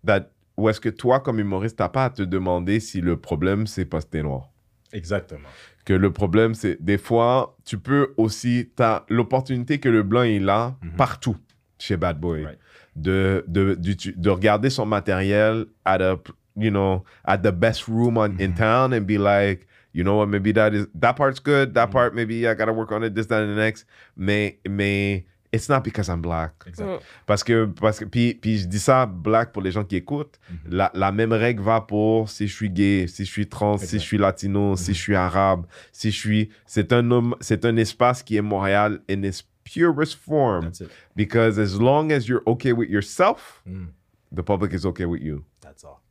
that, où est-ce que toi, comme humoriste, t'as pas à te demander si le problème, c'est parce que t'es noir Exactement. que le problème, c'est des fois, tu peux aussi, tu as l'opportunité que le blanc il a partout chez Bad Boy. Right. De, de, d'utu- de regarder son matériel at a, you know, at the best room on, in town and be like, you know what, maybe that is, that part's good, that part, maybe I gotta work on it, this, that, and the next. Mais, mais, it's not because I'm black. Exact. Parce que, parce que puis, puis je dis ça black pour les gens qui écoutent. la, la même règle va pour si je suis gay, si je suis trans, si je suis latino, si je suis arabe, si je suis. C'est un homme, c'est un espace qui est Montréal in its purest form. That's it. Because as long as you're okay with yourself, Mm. the public is okay with you. That's all.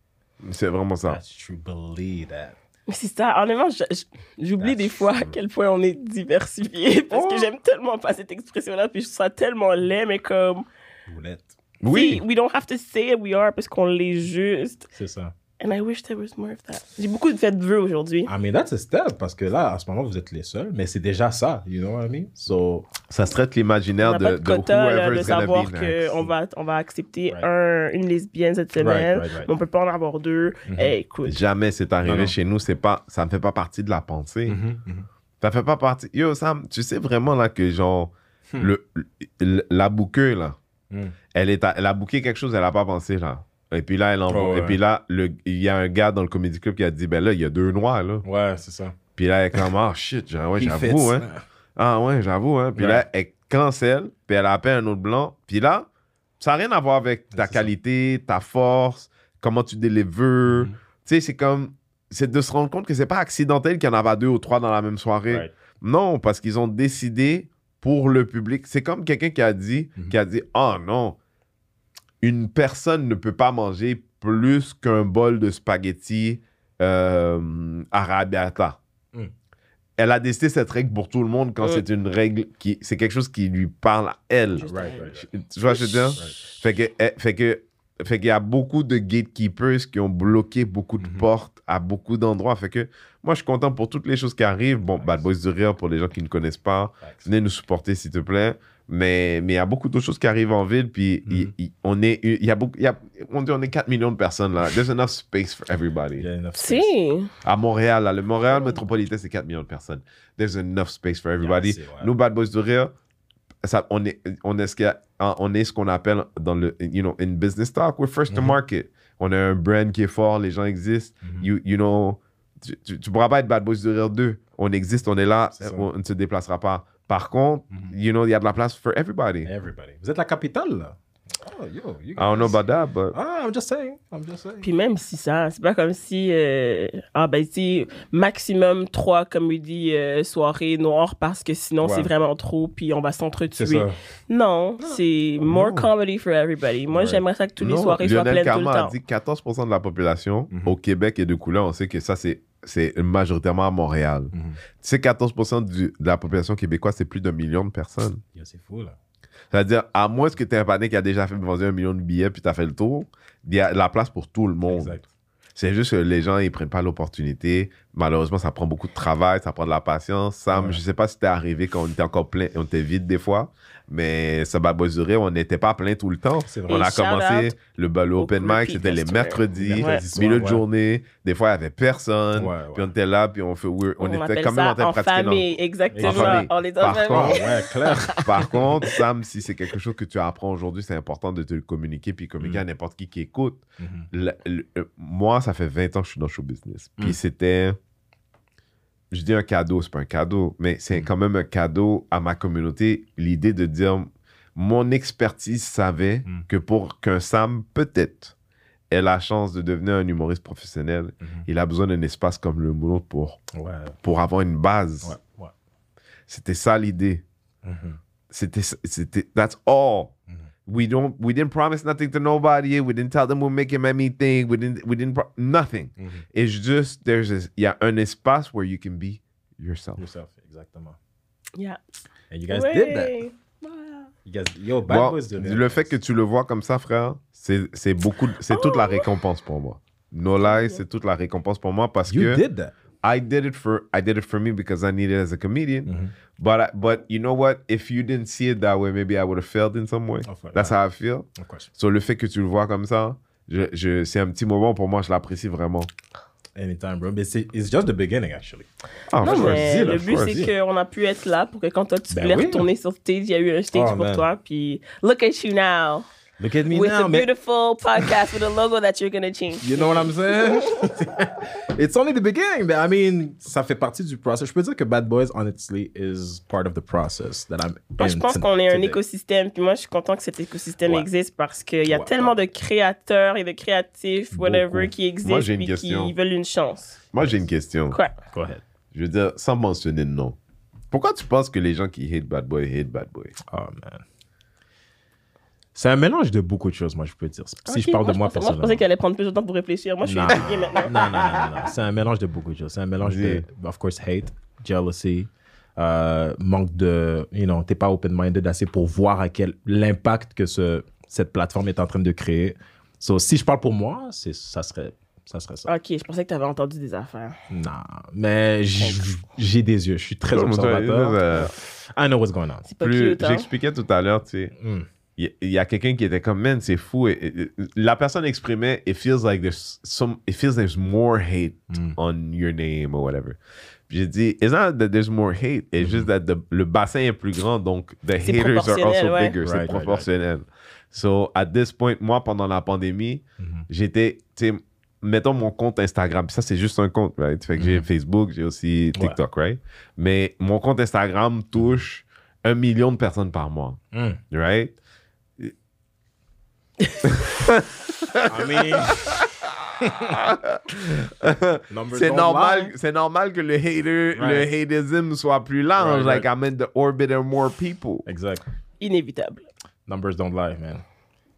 C'est vraiment ça. That's true. Believe that. Mais c'est ça, honnêtement, j'oublie des fois à quel point on est diversifié, <laughs> parce Oh. que j'aime tellement pas cette expression-là, puis je trouve ça tellement laid, mais comme... Roulette. Oui. See, we don't have to say it, we are, parce qu'on l'est juste. C'est ça. And I wish there was more of that. J'ai beaucoup de fêtes de vœux aujourd'hui. I mean, that's a step parce que là, à ce moment, vous êtes les seuls, mais c'est déjà ça. You know what I mean? So, Ça serait On l'imaginaire n'a de, de de là, whoever's de gonna savoir be next. qu'on va, on va accepter Right. un, une lesbienne cette semaine, right, right. mais on peut pas en avoir deux. Eh, écoute, Jamais c'est arrivé Non, non. chez nous. C'est pas, ça ne fait pas partie de la pensée. mhm. Ça fait pas partie. Yo, Sam, tu sais vraiment là que genre, Hmm. le, le- la bouqueuse là, Mm. elle, est à- elle a booké quelque chose, elle a pas pensé là. Et puis là, elle envoie. Oh, ouais. Et puis là, le- il y a un gars dans le comedy club qui a dit, ben là, il y a deux noirs là. Ouais, c'est ça. Puis là, elle est comme, ah shit, j'a- ouais, j'avoue, hein. Ah ouais, j'avoue, hein. Puis Ouais. là, elle cancelle, puis elle appelle un autre blanc. Puis là, ça n'a rien à voir avec ta ça. qualité, ta force, comment tu délivres. Mhm. Tu sais, c'est comme, c'est de se rendre compte que c'est pas accidentel qu'il y en avait deux ou trois dans la même soirée. Right. Non, parce qu'ils ont décidé pour le public. C'est comme quelqu'un qui a dit, Mhm. qui a dit, oh non, une personne ne peut pas manger plus qu'un bol de spaghettis euh, arrabbiata. Mm. Elle a décidé cette règle pour tout le monde quand Mm. c'est une règle qui, c'est quelque chose qui lui parle à elle. Right, right, right. Tu vois, ce que je veux dire? Fait que, eh, fait que, fait qu'il y a beaucoup de gatekeepers qui ont bloqué beaucoup de Mhm. portes à beaucoup d'endroits. Fait que moi, je suis content pour toutes les choses qui arrivent. Bon. Bad Boys du Rire, pour les gens qui ne connaissent pas, venez nous supporter, s'il te plaît. Mais mais il y a beaucoup d'autres choses qui arrivent en ville. Puis il- on est, il y a beaucoup, il y a, on dit on est 4 millions de personnes là. There's enough space for everybody. Il y a enough space. si. À Montréal, là, le Montréal métropolitain, c'est 4 millions de personnes. There's enough space for everybody. Yeah. Nous, Bad Boys du Rire, ça, on, est, on, est ce qu'il y a- on est ce qu'on appelle dans le, you know, in business talk, we're first to Mhm. market. On a un brand qui est fort, les gens existent. Mhm. You, you know, tu, tu, tu pourras pas être Bad Boys du Rire 2. On existe, on est là, on ne se déplacera pas. Par contre, Mhm. you know, il y a de la place for everybody. Everybody. Vous êtes la capitale, là. Oh, yo, you I don't know guys. about that, but... Ah, I'm just saying. I'm just saying. Puis même si ça, c'est pas comme si, euh, ah ben si, maximum trois comédies euh, soirées noires parce que sinon Ouais. c'est vraiment trop, puis on va s'entretuer. Non, c'est more Non. comedy for everybody. Moi, Ouais. j'aimerais ça que toutes les soirées soient Lionel pleines tout Carman le a temps. dit 14% de la population Mhm. au Québec et de couleur. On sait que ça, c'est, c'est majoritairement à Montréal. Mhm. Tu sais, 14% du- de la population québécoise, c'est plus d'un million de personnes. C'est fou, là. C'est-à-dire, à moins que tu aies un panier qui a déjà fait vendu un million de billets puis tu as fait le tour, il y a la place pour tout le monde. C'est juste que les gens, ils prennent pas l'opportunité. Malheureusement, ça prend beaucoup de travail, ça prend de la patience. Sam, Ouais. je sais pas si t'es arrivé quand on était encore plein, on était vide des fois, mais ça va durer, on n'était pas plein tout le temps. On a commencé le, le open mic, c'était les mercredis, Mercredi soir, milieu de ouais. journée. Des fois, il y avait personne. Ouais, ouais. Puis on était là, puis on fait, we're- on, était quand même ça en train de pratiquer. dans- famille, exactement. En famille. On Par contre, Ouais, clair. <laughs> Par contre, Sam, si c'est quelque chose que tu apprends aujourd'hui, c'est important de te le communiquer puis communiquer Mm. à n'importe qui qui écoute. Mhm. Le- le- euh, moi, ça fait 20 ans que je suis dans le show business. Puis Mm. c'était. Je dis un cadeau, c'est pas un cadeau, mais c'est Mm. quand même un cadeau à ma communauté. L'idée de dire mon expertise savait Mm. que pour qu'un Sam, peut-être, ait la chance de devenir un humoriste professionnel, Mhm. il a besoin d'un espace comme le nôtre pour, Ouais, pour avoir une base. ouais, ouais. C'était ça l'idée. C'était, c'était, that's all. We don't, we didn't promise nothing to nobody. We didn't tell them we'll make him anything. We didn't, we didn't, pro- nothing. Mhm. It's just, there's a, il y a un espace where you can be yourself. Yourself, exactement. Yeah. And you guys did that. You guys, yo, Bad Bon, Boys did that. le fait que tu le vois comme ça, frère, c'est, c'est beaucoup, c'est toute la récompense pour moi. No lie, c'est toute la récompense pour moi parce You que did that. I did it for, I did it for me because I needed it as a comedian. Mhm. But, I, but you know what? If you didn't see it that way, maybe I would have failed in some way. Of course. That's how I feel. Of course. Sur le fait que tu le vois comme ça, je, je, c'est un petit moment pour moi, je l'apprécie vraiment. Anytime, bro. Mais c'est it's just the beginning, actually. Ah, Non, mais là, le but, c'est qu'on a pu être là pour que quand toi, tu Ben voulais oui. retourner sur stage, il y a eu un stage Oh, pour man. toi. Puis, look at you now. Look at me with now, a man. beautiful podcast with a logo that you're going to change. You know what I'm saying? <laughs> It's only the beginning, but I mean, ça fait partie du process. Je peux dire que Bad Boys, honestly, is part of the process that I'm Moi, je pense qu'on est un écosystème, puis moi, je suis content que cet écosystème Ouais. existe parce qu'il y a Ouais, tellement ouais. de créateurs et de créatifs, whatever, Beaucoup. qui existent, Moi, j'ai une puis question. qui veulent une chance. Moi, j'ai une question. Quoi? Go ahead. Je veux dire, sans mentionner de nom. Pourquoi tu penses que les gens qui hate Bad Boy hate Bad Boy? Oh, man. C'est un mélange de beaucoup de choses, moi, je peux dire. Si je parle de moi je pensais, moi, je personnellement. pensais qu'elle allait prendre plus de temps pour réfléchir. Moi, je suis Non. intriguée maintenant. non, non, non, non, non. C'est un mélange de beaucoup de choses. C'est un mélange de, of course, hate, jealousy, euh, manque de, you know, t'es pas open-minded assez pour voir à quel l'impact que ce, cette plateforme est en train de créer. So, si je parle pour moi, c'est, ça serait, ça serait ça. Ok, je pensais que tu avais entendu des affaires. Non, mais j'ai des yeux. Je suis très observateur. Euh, I know what's going on. C'est pas plus, cute, hein? j'expliquais tout à l'heure, tu sais, Mm. Il y, a quelqu'un qui était comme, man, c'est fou. Et- et- et- la personne exprimait, it feels like there's some, it feels there's more hate Mm. on your name or whatever. J'ai dit, it's not that there's more hate, it's just that the- le bassin est plus grand, donc the haters are proportionnel, also ouais. bigger. Right, c'est right, right. proportionnel. So, at this point, moi, pendant la pandémie, Mhm. j'étais, tu sais, mettons mon compte Instagram. Ça, c'est juste un compte, right? Fait que j'ai Mhm. Facebook, j'ai aussi Ouais. TikTok, right? Mais mon compte Instagram touche un million de personnes par mois, Mm. right? I mean, <laughs> numbers C'est normal, c'est normal que le hater, Right. le hateism soit plus large. Right, like, right. I'm in the orbit of more people. Exact. Inévitable. Numbers don't lie, man.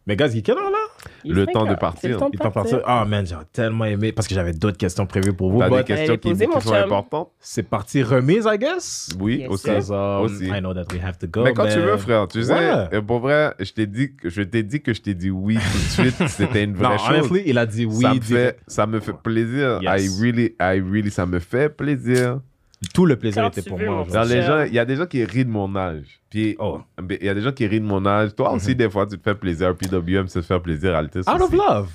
Mais guys, il est quelle heure là? Le est temps partir. Le temps de partir. Ah, man, j'ai tellement aimé parce que j'avais d'autres questions prévues pour vous. T'as des questions qui, qui sont chum. importantes? C'est parti remise, I guess? Oui, Yes, aussi. um, Aussi. I know that we have to go. Mais quand tu mais- veux, frère, tu sais, Ouais. euh, pour vrai, je t'ai dit, que- je t'ai dit que je t'ai dit oui tout de <laughs> suite. C'était une vraie Non, chose. honestly, il a dit oui. ça, me fait, ça me fait plaisir. Yes. I really, I really, ça me fait plaisir. Tout le plaisir Quand était pour veux, moi. genre. Dans les Cher. gens, il y a des gens qui rient de mon âge. Puis, Oh. il y a des gens qui rient de mon âge. Toi aussi, des fois, tu te fais plaisir. PWM se fait plaisir. Altis Out of love.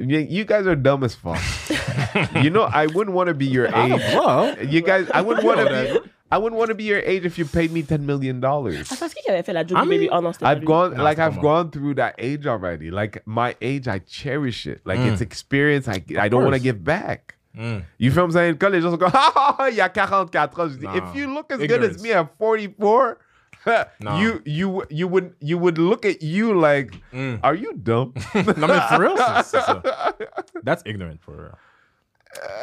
You you guys are dumb as fuck. <laughs> you know, I wouldn't want to be your age. Out of age. love. You guys, I wouldn't want to be. I wouldn't want to be your age if you paid me ten million dollars. Ah, c'est qui qui avait fait la joke I mean, Baby. Oh non, I've gone No, like I've on. gone through that age already. Like my age, I cherish it. Like Mm. it's experience. I I don't want to give back. Mm. You feel what I'm saying? Quand les gens sont comme, ah, il y a 44 ans, je dis, Nah. if you look as good as me at 44, <laughs> Nah. you you you would you would look at you like, Mm. are you dumb? <laughs> non, mais for real, c'est c'est ça. That's ignorant, for real.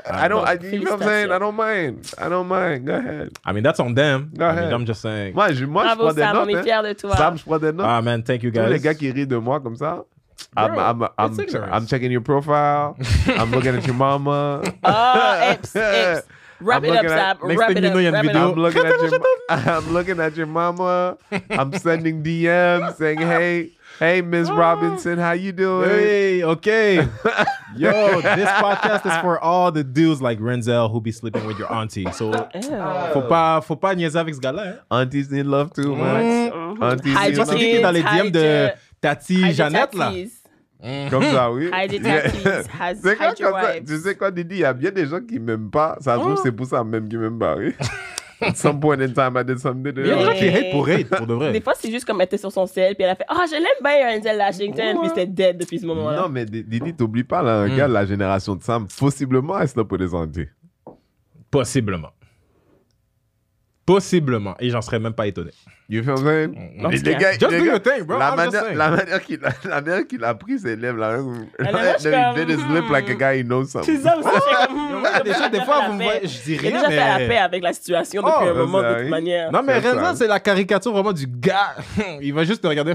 I don't. I, you know what I'm saying? I don't mind. I don't mind. Go ahead. I mean, that's on them. Go I ahead. mean, I'm just saying. Moi, je, moi, je Bravo, prends des Sam, on notes. est hein. fiers de toi. Sam, je prends des notes. Ah, man, thank you Tous guys. les gars qui rient de moi comme ça. I'm, I'm, I'm, it's ignorance. I'm checking your profile. I'm looking at your mama. Ah, eps, eps. Wrap I'm it up, looking at- Sam. next thing it you up. know, il y a une wrap it vidéo. up. I'm looking at your <laughs> <laughs> I'm looking at your mama. I'm sending DMs saying, "Hey, hey, Miss Robinson, how you doing?" Hey, okay. <laughs> Yo, this podcast is for all the dudes like Renzel who be sleeping with your auntie. So, Ew. faut pas, faut pas niaiser avec ce gars-là. Aunties need love too, man. Aunties Hide need Tu vois, your c'est love. qui qui est dans les DM de your- Tati Jeannette, là? tatties. Comme ça, oui. Has- <laughs> C'est your comme ça? Tu sais quoi, Didi? Il y a bien des gens qui m'aiment pas. Ça se trouve, c'est pour ça même qu'ils m'aiment pas, oui. At <laughs> some point in time, I did something. Il y a des gens qui hate pour hate, pour de Des vrai. fois, c'est juste comme elle était sur son sel, puis elle a fait Ah, je l'aime bien, Renzel Washington, puis c'était dead depuis ce moment-là. Non, mais Didi, t'oublies pas, là, un gars de la génération de Sam, possiblement, elle se des aunties. Possiblement. Possiblement. Et j'en serais même pas étonné. You feel Les- clair. gars- Just do gars, your thing, bro. La I'm just manière, saying. la manière qu'il a, la manière qu'il a pris ses lèvres, là. <laughs> <laughs> He did his comme, lip like a guy who knows something. C'est ça aussi, <laughs> Ouais, des fois- des fois, vous me voyez- je dis rien, déjà fait la mais- paix avec la situation depuis Oh, un moment, ça de toute manière. Non, mais. Renzel, c'est la caricature vraiment du gars. Il va juste te regarder.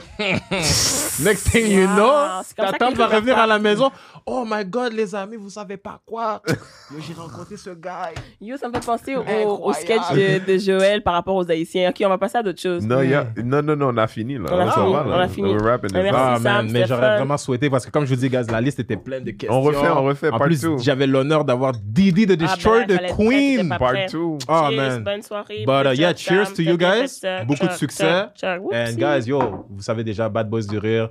Next thing you Wow, know, c'est comme ta ça tante qu'il va faut revenir à la maison. Oh my god, les amis, vous savez pas quoi. J'ai rencontré ce gars. Yo, ça me fait penser au, sketch de, de Joël par rapport aux Haïtiens. Ok, on va passer à d'autres choses. Non, il y a- non, non, non, on a fini, là. On a fini, va, là. on a fini. We're wrapping up. Ah Sam, man, mais j'aurais vraiment souhaité parce que comme je vous dis, guys, la liste était pleine de questions. On refait, on refait, En plus, j'avais l'honneur d'avoir Didi the Destroyer, ben là, the Queen. c'était pas Part prêt. 2. Oh Cheers, man. bonne soirée. But uh, yeah, cheers to you guys. Beaucoup de succès. And guys, yo, vous savez déjà Bad Boys du Rire,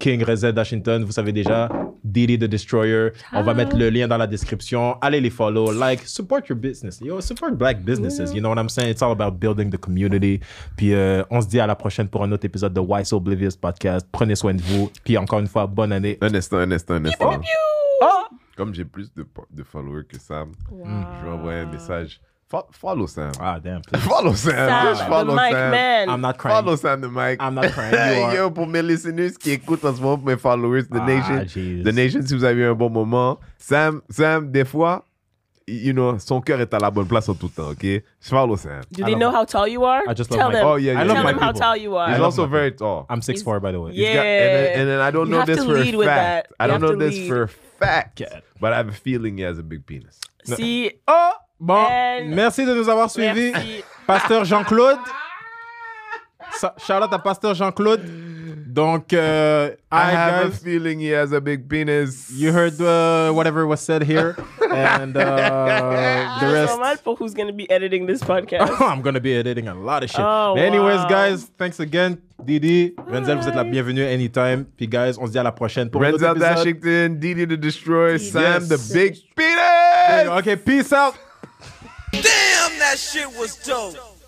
King Reset Washington, vous savez déjà Diddy the Destroyer. On va mettre le lien dans la description. Allez les follow, like, support your business. Yo, support black businesses. You know what I'm saying? It's all about building the community. Puis euh, on se dit à la prochaine pour un autre épisode de Why So Oblivious podcast. Prenez soin de vous. Puis encore une fois, bonne année. Un instant, un instant, un instant. Oh! Comme j'ai plus de, de followers que Sam, Wow. je vais envoyer un message. Fo- Follow Sam. Ah, damn. <laughs> please. Follow Sam. Sam, Just the follow mic Sam. man. I'm not crying. Follow Sam the mic. I'm not crying. <laughs> You are. Yo, pour mes listeners qui écoutent en ce moment, mes followers, The Ah, Nation. jeez. The Nation, si vous avez eu un bon moment. Sam, Sam, des fois, you know, son cœur est à la bonne place en tout temps, ok? Follow Sam. Do they know my- how tall you are? I just love Tell my- them. Oh, yeah, yeah. I love Tell my them how people. tall you are. He's also my very tall. I'm 6'4", by the way. He's got- and, then, and then I don't You know this for a lead with fact. that. I don't know this lead. for a fact. But I have a feeling he has a big penis. Si. Oh, bon. And- Merci de nous avoir suivis. Merci. Pasteur Jean-Claude. Out à Pasteur Jean-Claude. Donc, euh, I hi have a feeling he has a big penis. You heard uh, whatever was said here. And uh, the Je rest. mal pour who's gonna be editing this podcast. <laughs> I'm gonna be editing a lot of shit. Oh, But anyways, wow. guys, thanks again. Didi, Renzel, vous êtes la bienvenue anytime. Puis, guys, on se dit à la prochaine pour Renzel épisode. Washington, Didi the Destroyer, Sam Yes. the Big Penis. Okay, peace out. Damn, that shit was dope.